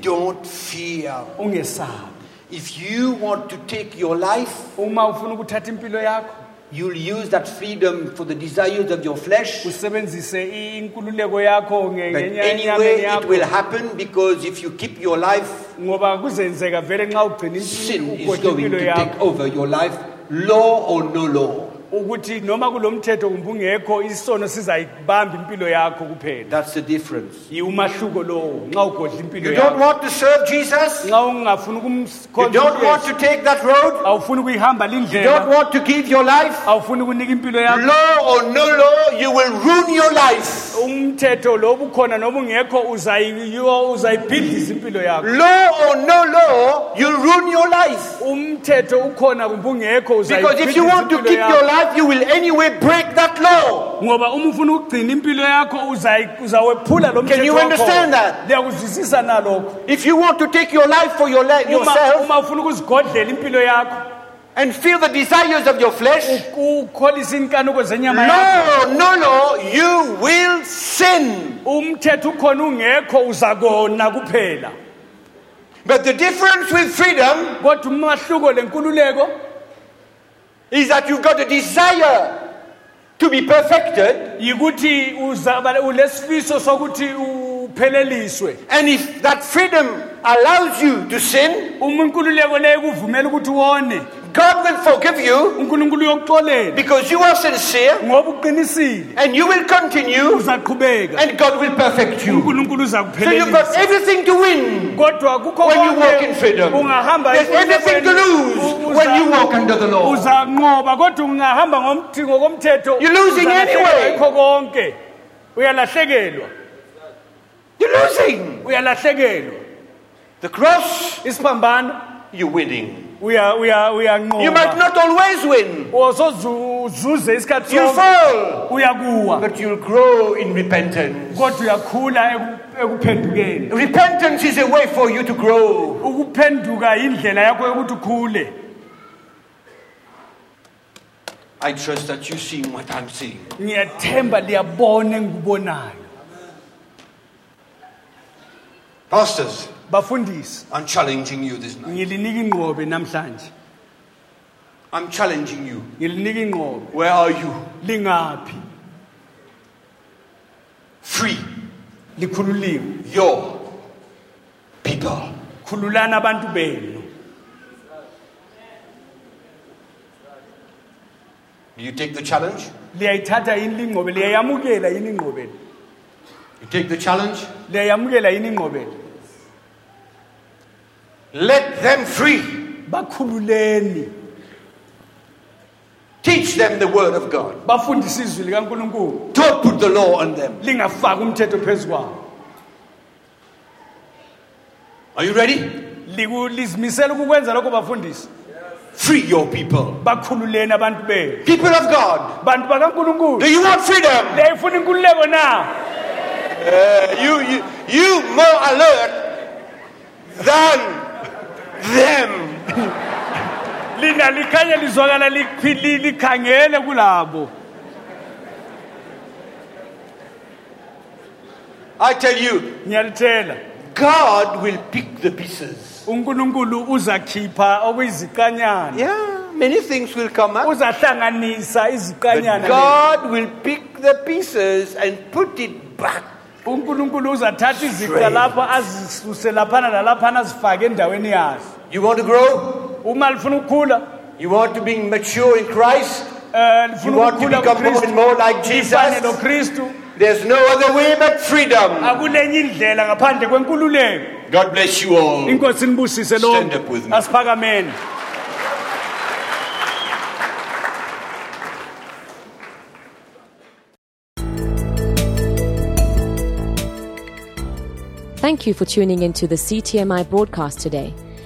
don't fear. ungesabi If you want to take your life, uma ufuna ukuthatha impilo yakho you'll use that freedom for the desires of your flesh. usebenzise inkululeko yakho But anyway, it will yakho happen because if you keep your life, ngoba kuzenzeka vele nxa ugcina sin is going impilo to take yakho over your life, law or no law. Ukuthi noma kulo mthetho kumbe ungekho isono sizayibamba impilo yakho kuphela That's the difference. yiumahluko lowo nxa ugodla impilo You don't yakho want to serve Jesus? nxa ungafuni You don't want to ukumkhonza take that road? awufuni ukuyihamba You don't lindlela want to give your life? awufuni ukunika impilo yakho Law or no law, you will ruin your life. umthetho lo bukhona noma ungekho uzayiyo- uzayibhidliza impilo yakho Law or no law, you'll ruin your life. umthetho ukhona kumbe ungekho Because if you want to keep your yakho life, you will anyway break that law. ngoba uma ufuna ukugcina impilo yakho uzawephula lo Can you understand that? nalokho If you want to take your life for your le- uma yourself uma ufuna ukuzigodlela impilo yakho and feel the desires of your flesh, ukholisa inkanuko zenyama yakho law or no you will sin. umthetho ukhona ungekho uzakona kuphela But the difference with freedom kodwa umahluko lenkululeko is that you've got a desire to be perfected. yikuthi ulesifiso sokuthi upheleliswe And if that freedom allows you to sin, uma inkululeko leyo kuvumela ukuthi wone God will forgive you unkulunkulu uyokuxolela because you are sincere ngoba uqinisile and you will continue uzaqhubeka and God will perfect you. unkulunkulu So you've got everything to win kodwa kukho when you walk in freedom. ungahamba There's everything to lose when you walk under the law. uzanqoba kodwa ungahamba ngomthi ngokomthetho You're losing uzalahlekelwa anyway. yikho konke uyalahlekelwa You're losing. uyalahlekelwa The cross, isiphambano you're winning. Uya uya You might not always win. Oh, isikhathi You fall. uyakuwa But you'll grow in repentance. kodwa uyakhula ekuphendukeni Repentance is a way for you to grow. ukuphenduka indlela yakho yokuthi ukhule I trust that you're seeing what I'm seeing. ngiyathemba liyabona engikubonayo Pastors, bafundisi I'm challenging you this night. ngilinika ingqobe namhlanje I'm challenging you. ngilinika ingqobe Where are you? lingaphi Free likhululiwe your people. khululana abantu benu Do you take the challenge? liyayithatha yini lingqobe liyayamukela yini ingqobe? You take the challenge? liyayamukela yini ingqobe le? Let them free. bakhululeni Teach them the word of God. bafundise izwi likankulunkulu Don't put the law on them. lingafaki umthetho phezu kwabo Are you ready? Liku- lizimisele ukukwenza lokho bafundisi Free your people. bakhululeni abantu benu People of God, bantu bakankulunkulu do you want freedom? liyayifuna inkululeko na Uh, you, you, you more alert than them. lina likhanye lizwakala likhi- li- likhangele kulabo I tell you, ngiyalitshela God will pick the pieces. unkulunkulu uzakhipha okuyiziqanyana Yeah, many things will come up. uzahlanganisa But iziqanyana. God will pick the pieces and put it back. unkulunkulu uzathatha iziqa lapha azisuse laphana nalaphana azifake endaweni yazo You want to grow? uma lifuna You want to be mature in Christ? um You want to ukukhula become more and more like Jesus? nokristu There's no other way but freedom. akulenye indlela ngaphandle kwenkululeko God bless you all. inkosi nibusise Stand up with me. asiphakameni Thank you for tuning into the CTMI broadcast today.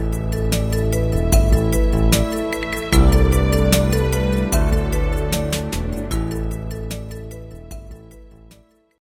podcast.